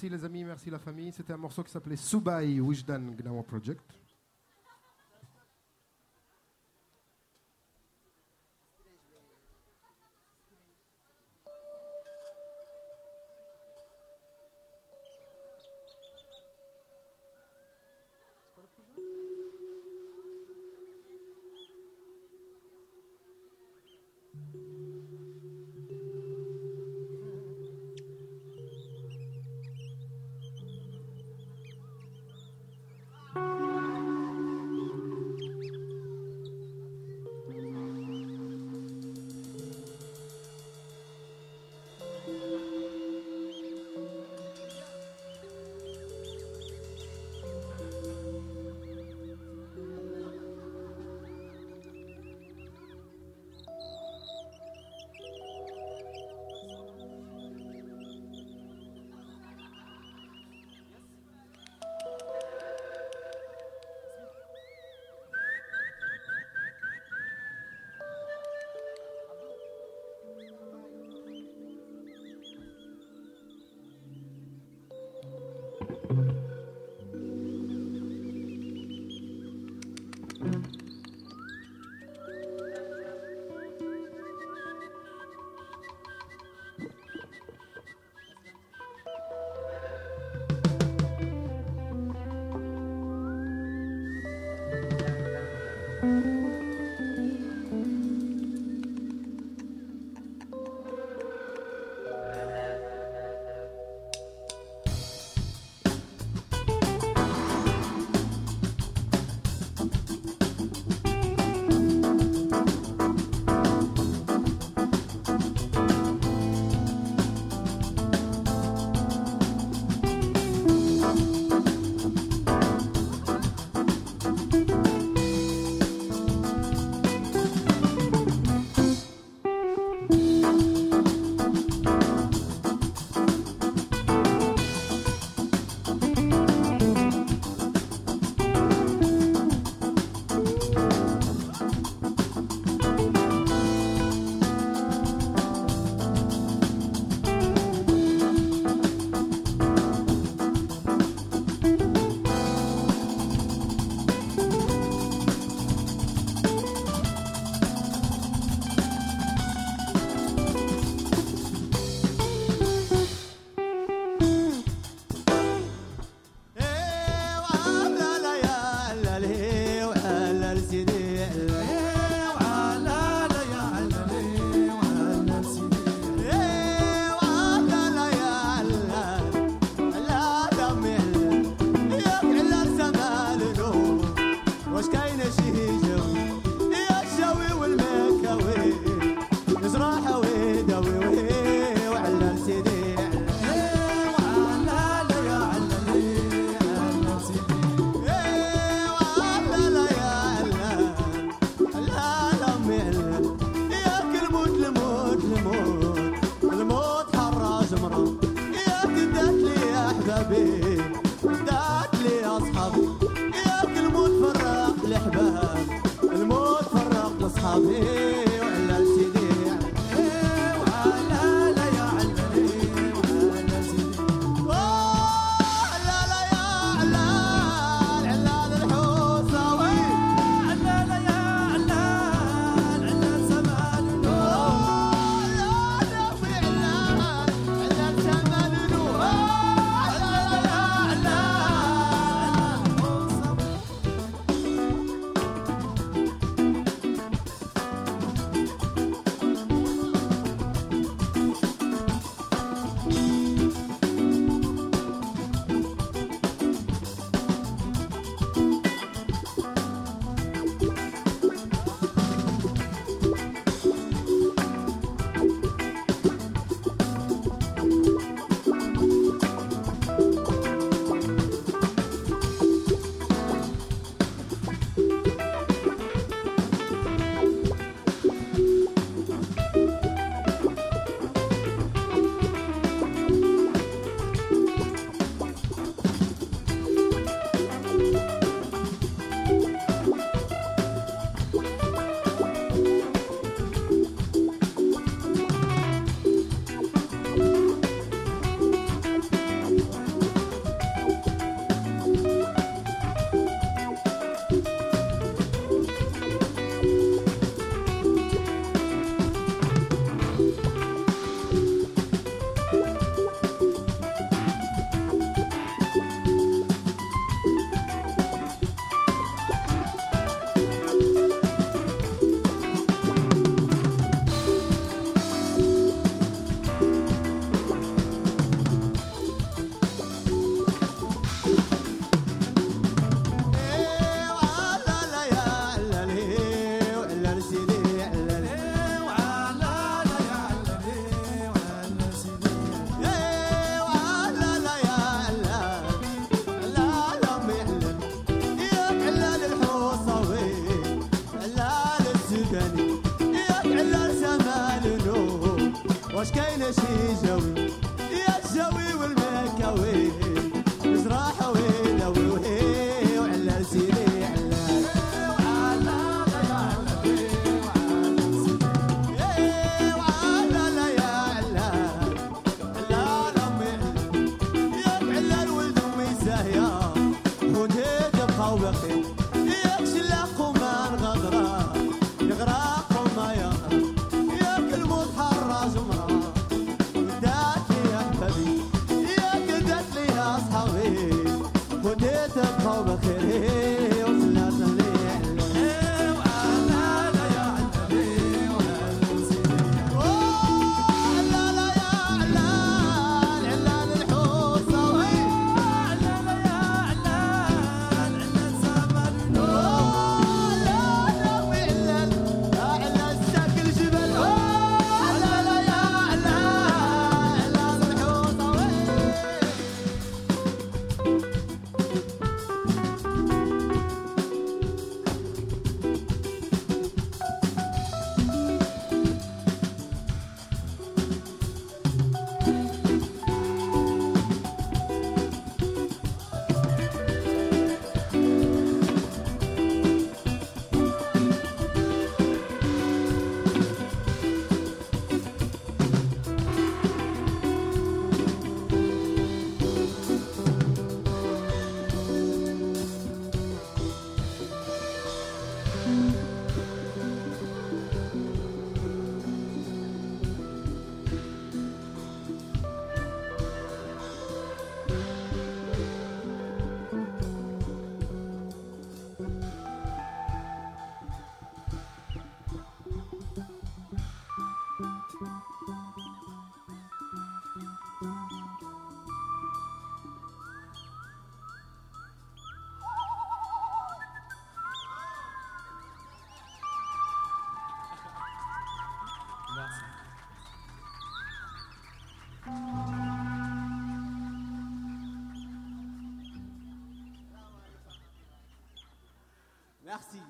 Merci les amis, merci la famille. C'était un morceau qui s'appelait Subai Wijdan Gnawa Project. Merci.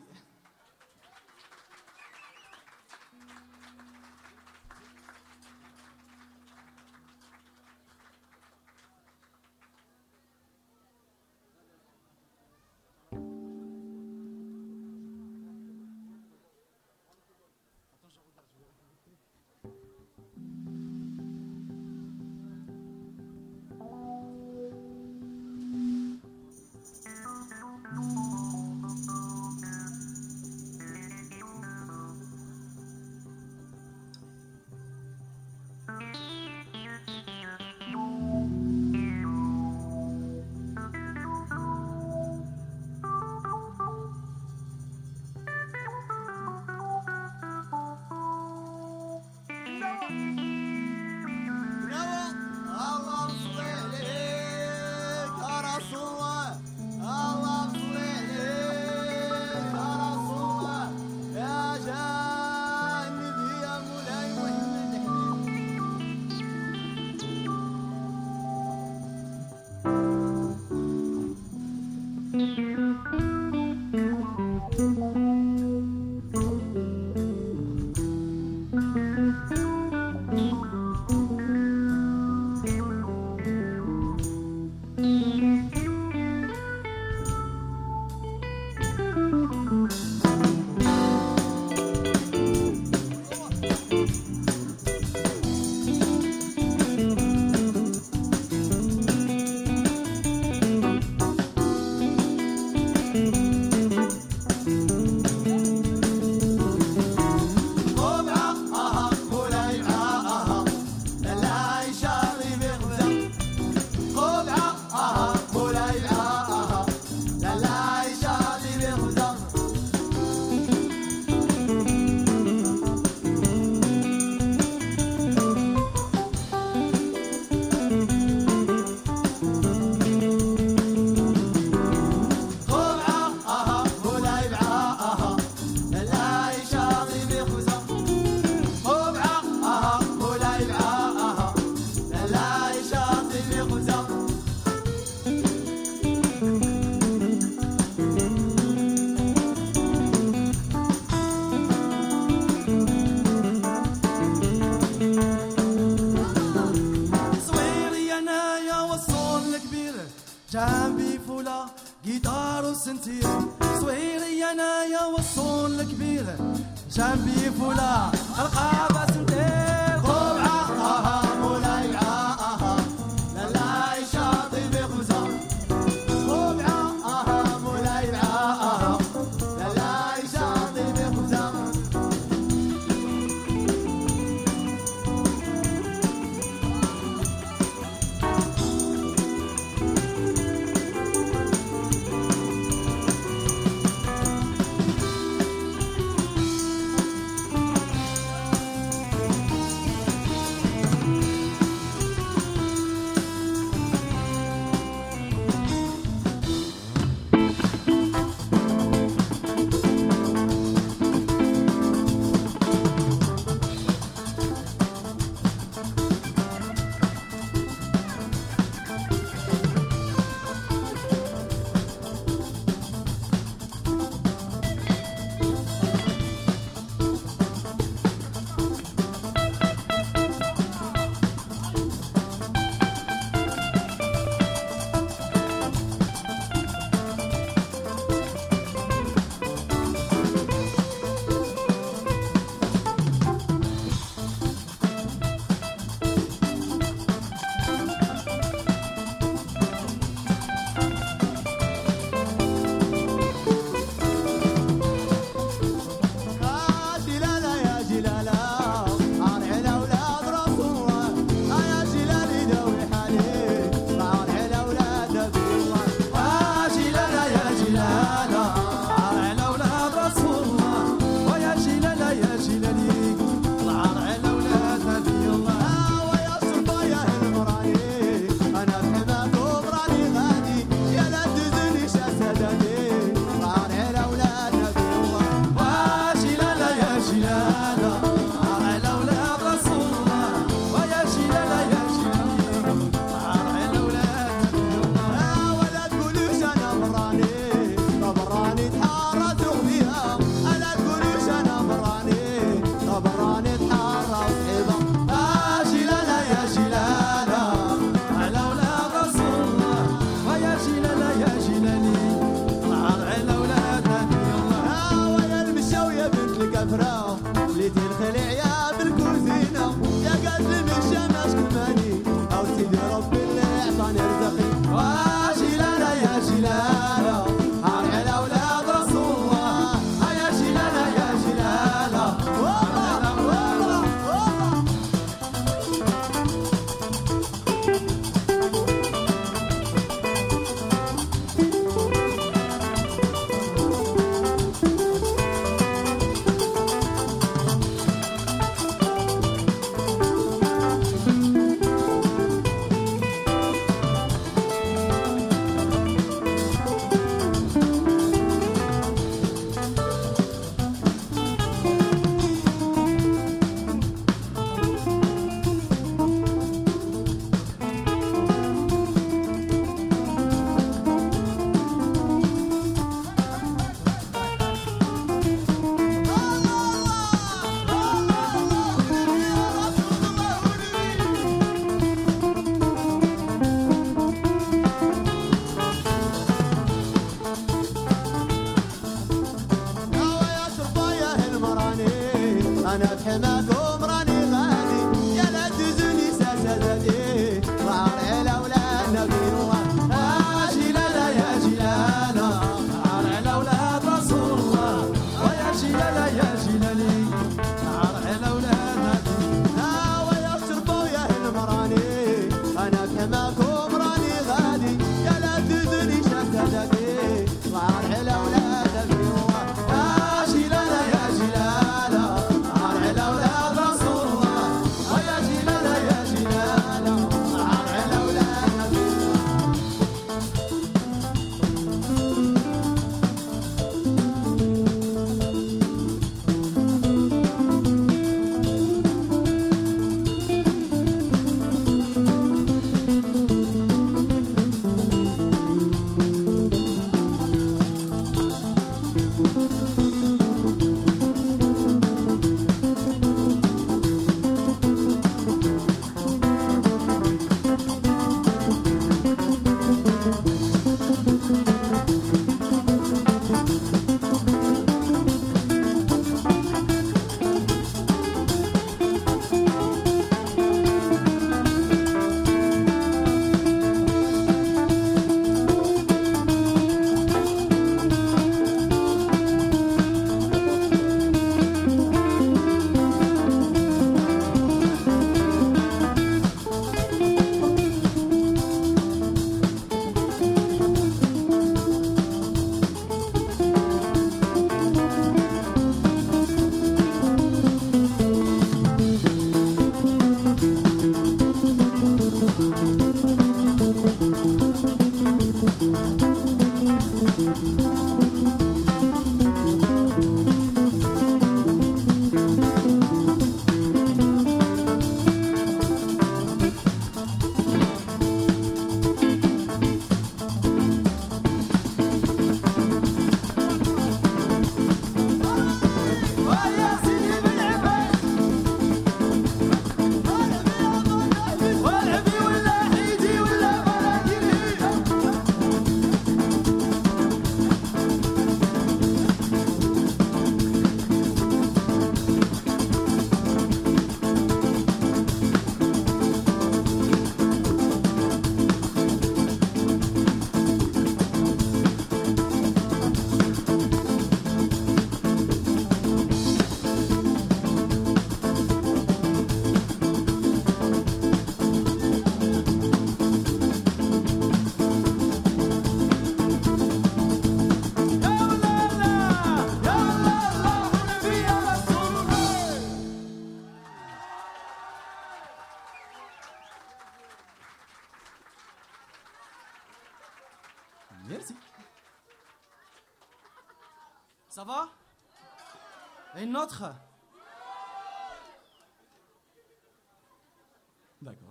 D'accord.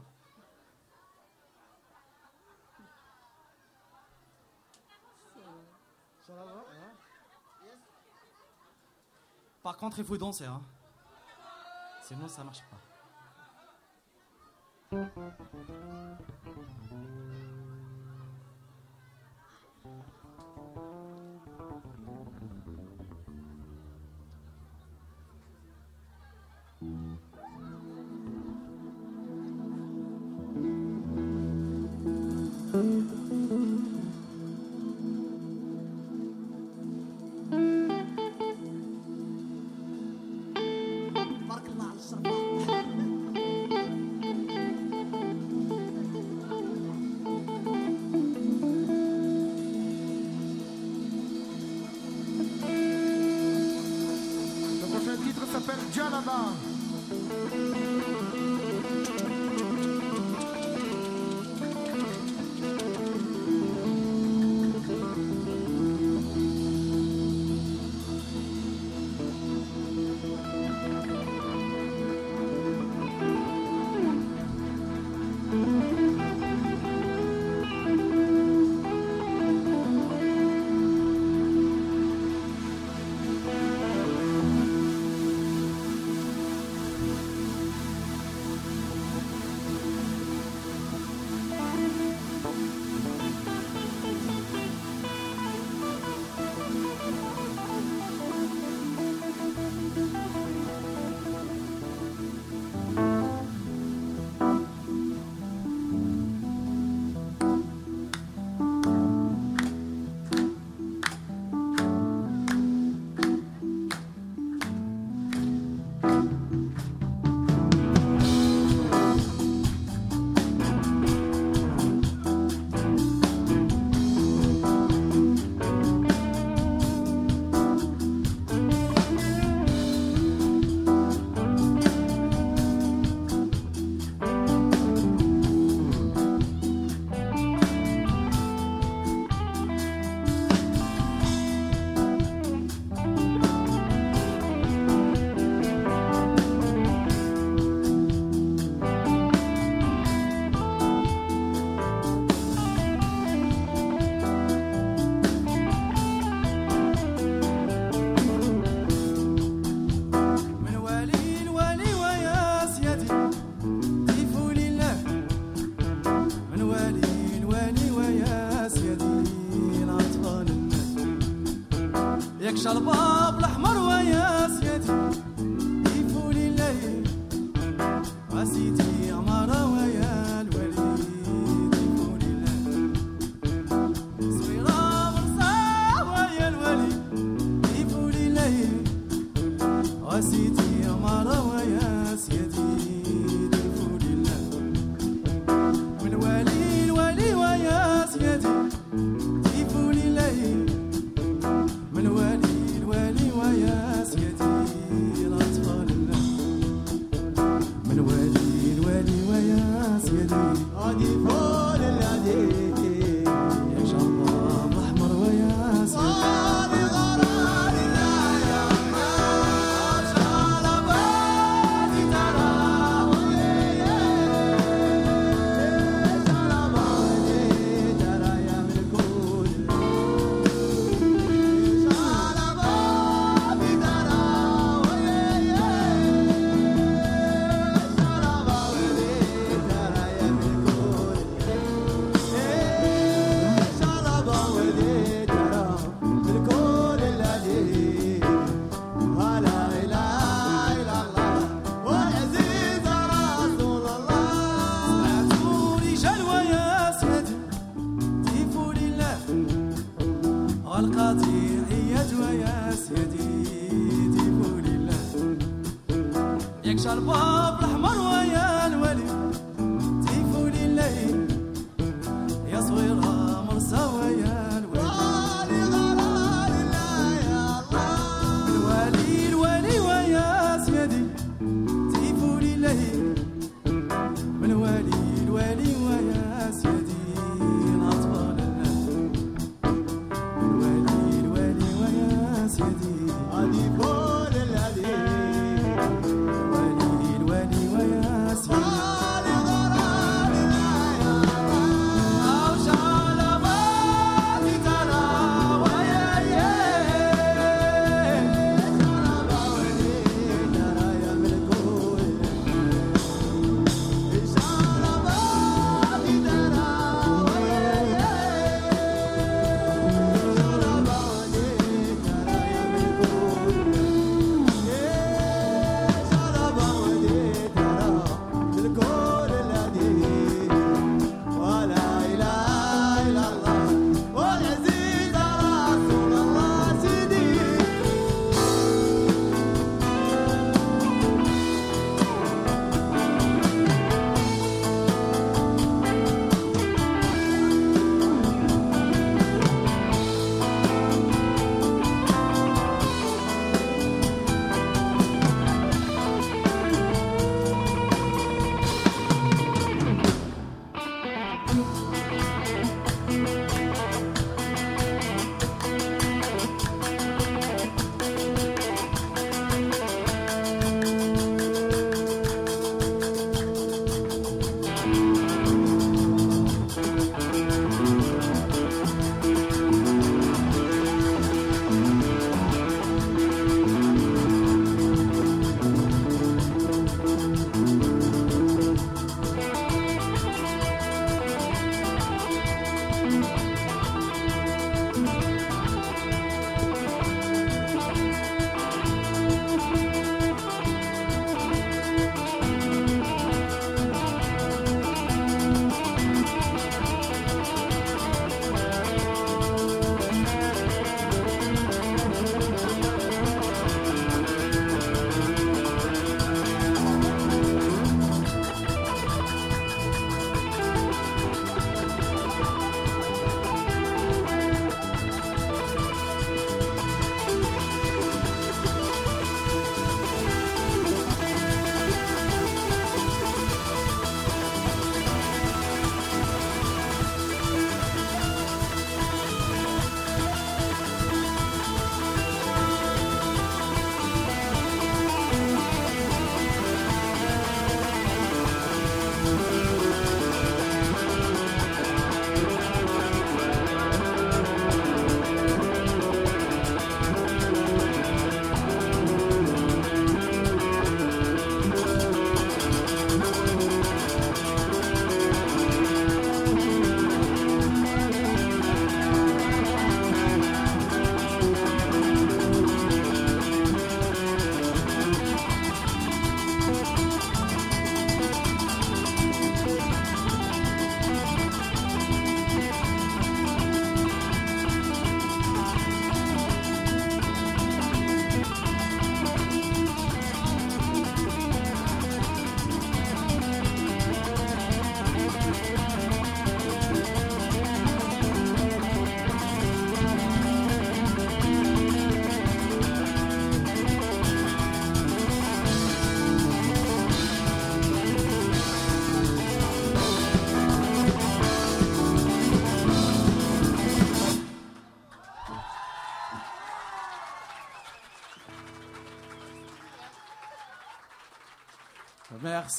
Hein? Par contre, il faut danser. Hein. Sinon, ça marche pas.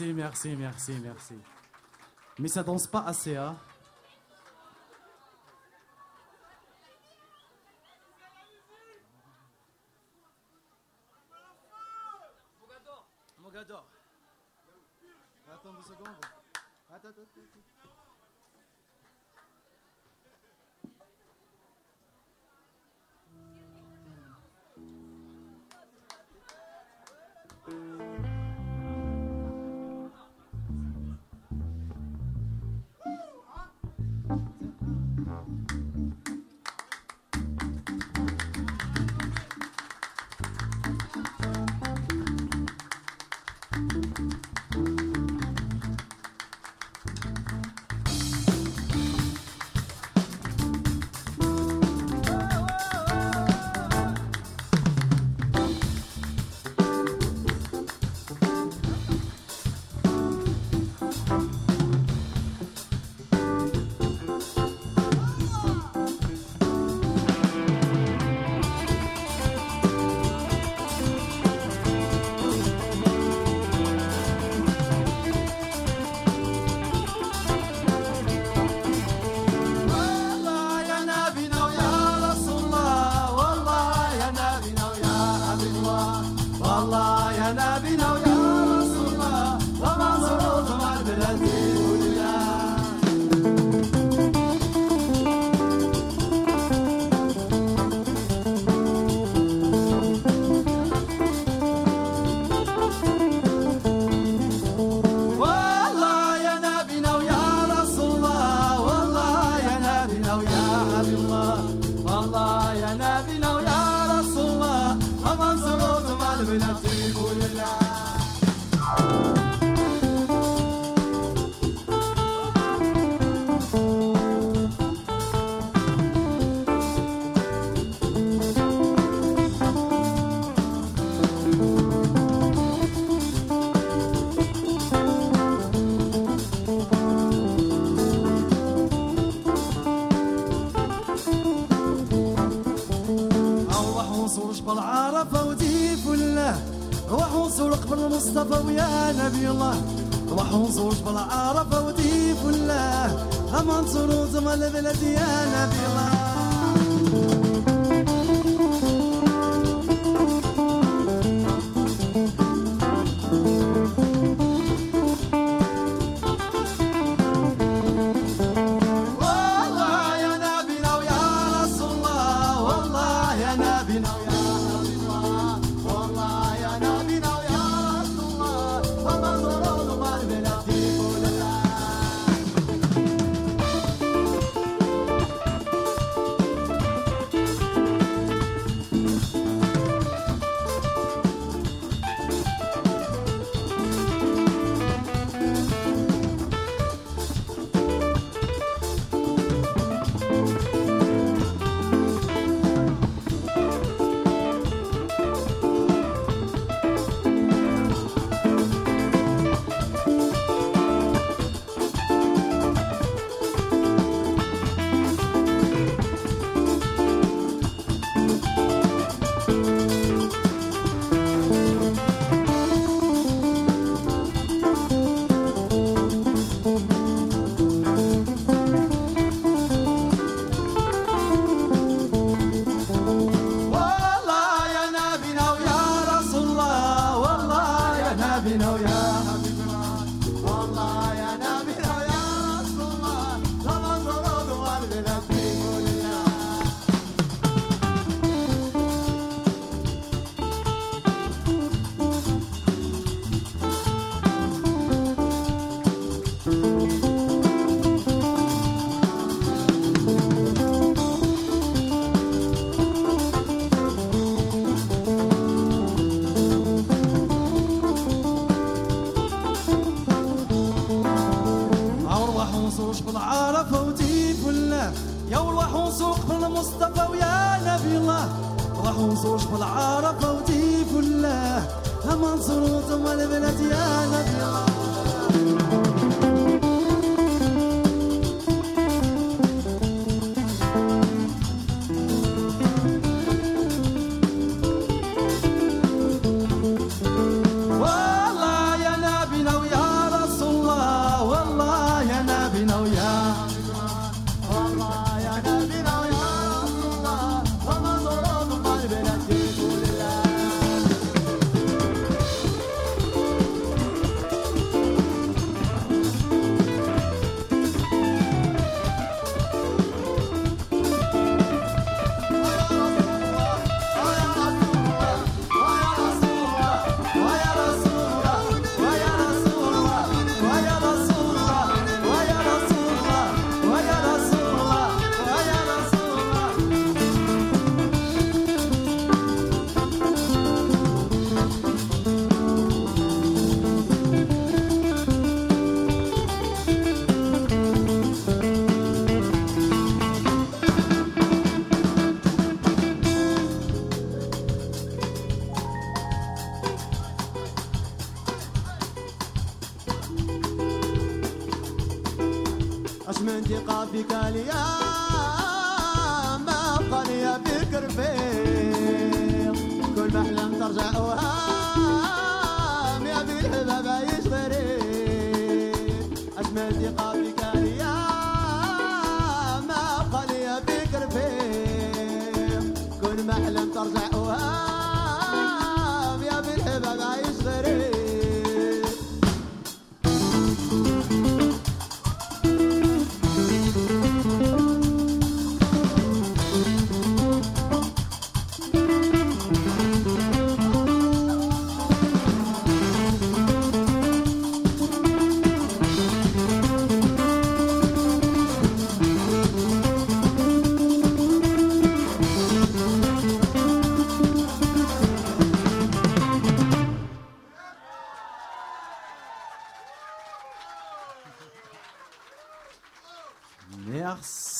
Merci, merci, merci, merci. Mais ça danse pas assez, hein Mogador. Mogador. Attends deux secondes. attends, attends. attends. غنزور بلا عرفة وديف الله غما زمان زمال بلادي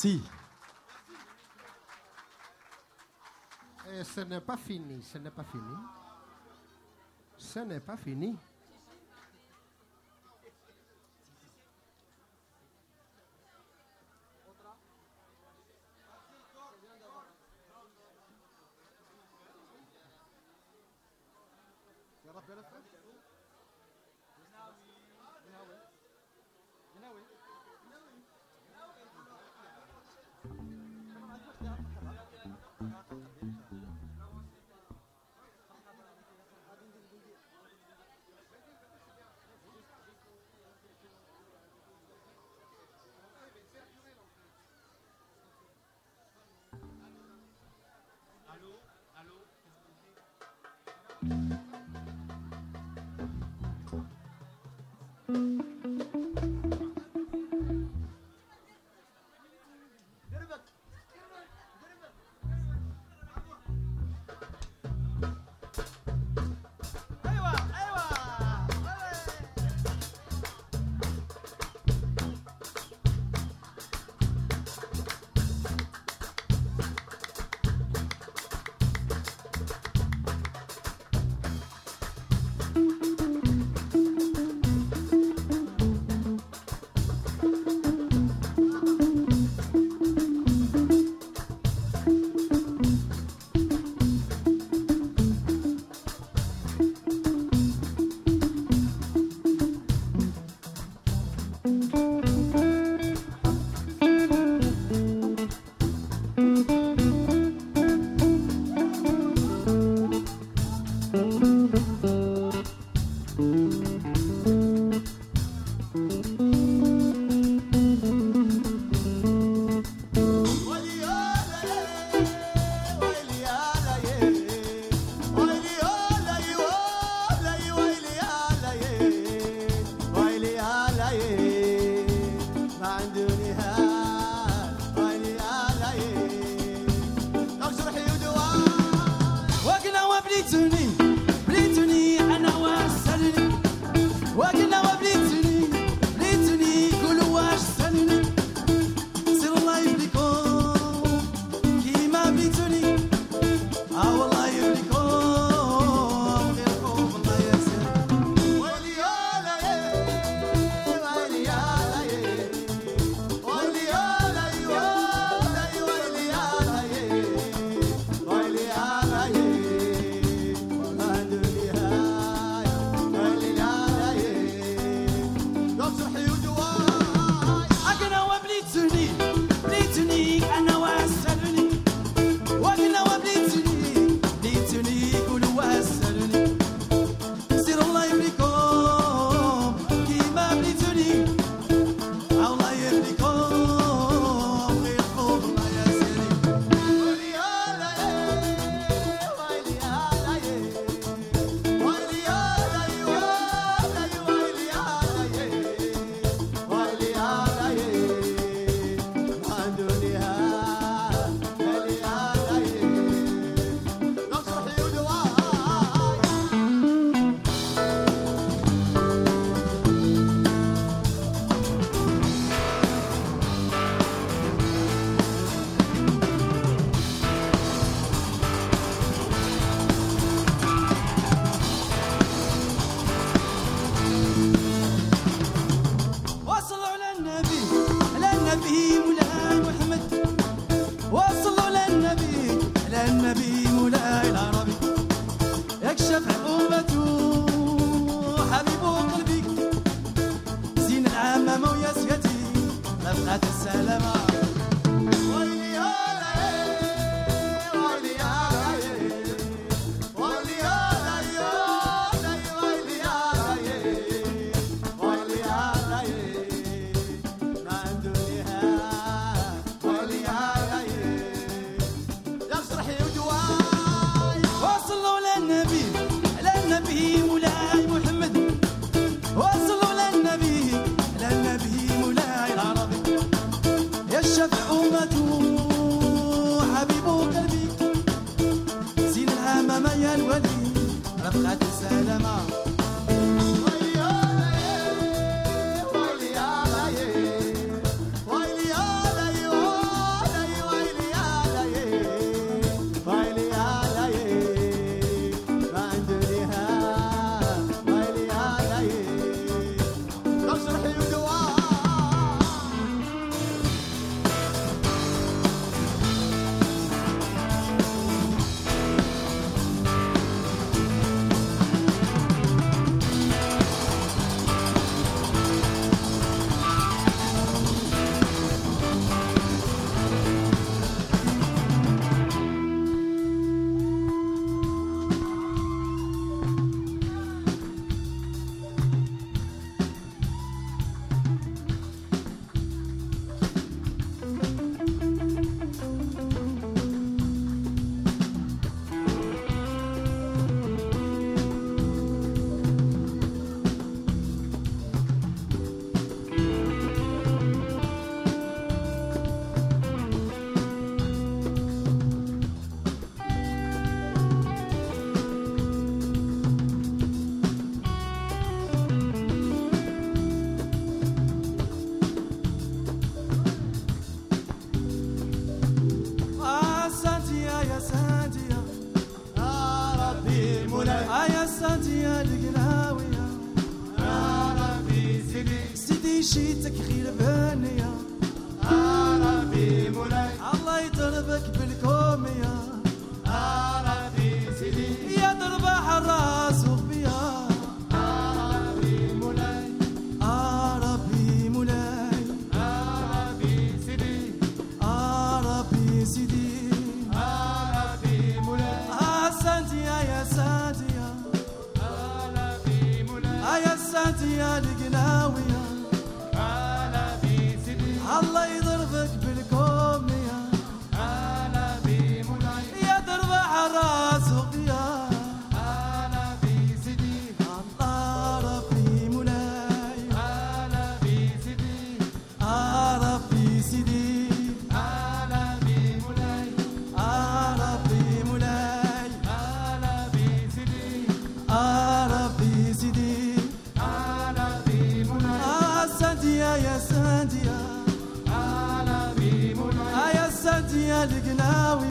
Merci. Et ce n'est pas fini, ce n'est pas fini. Ce n'est pas fini.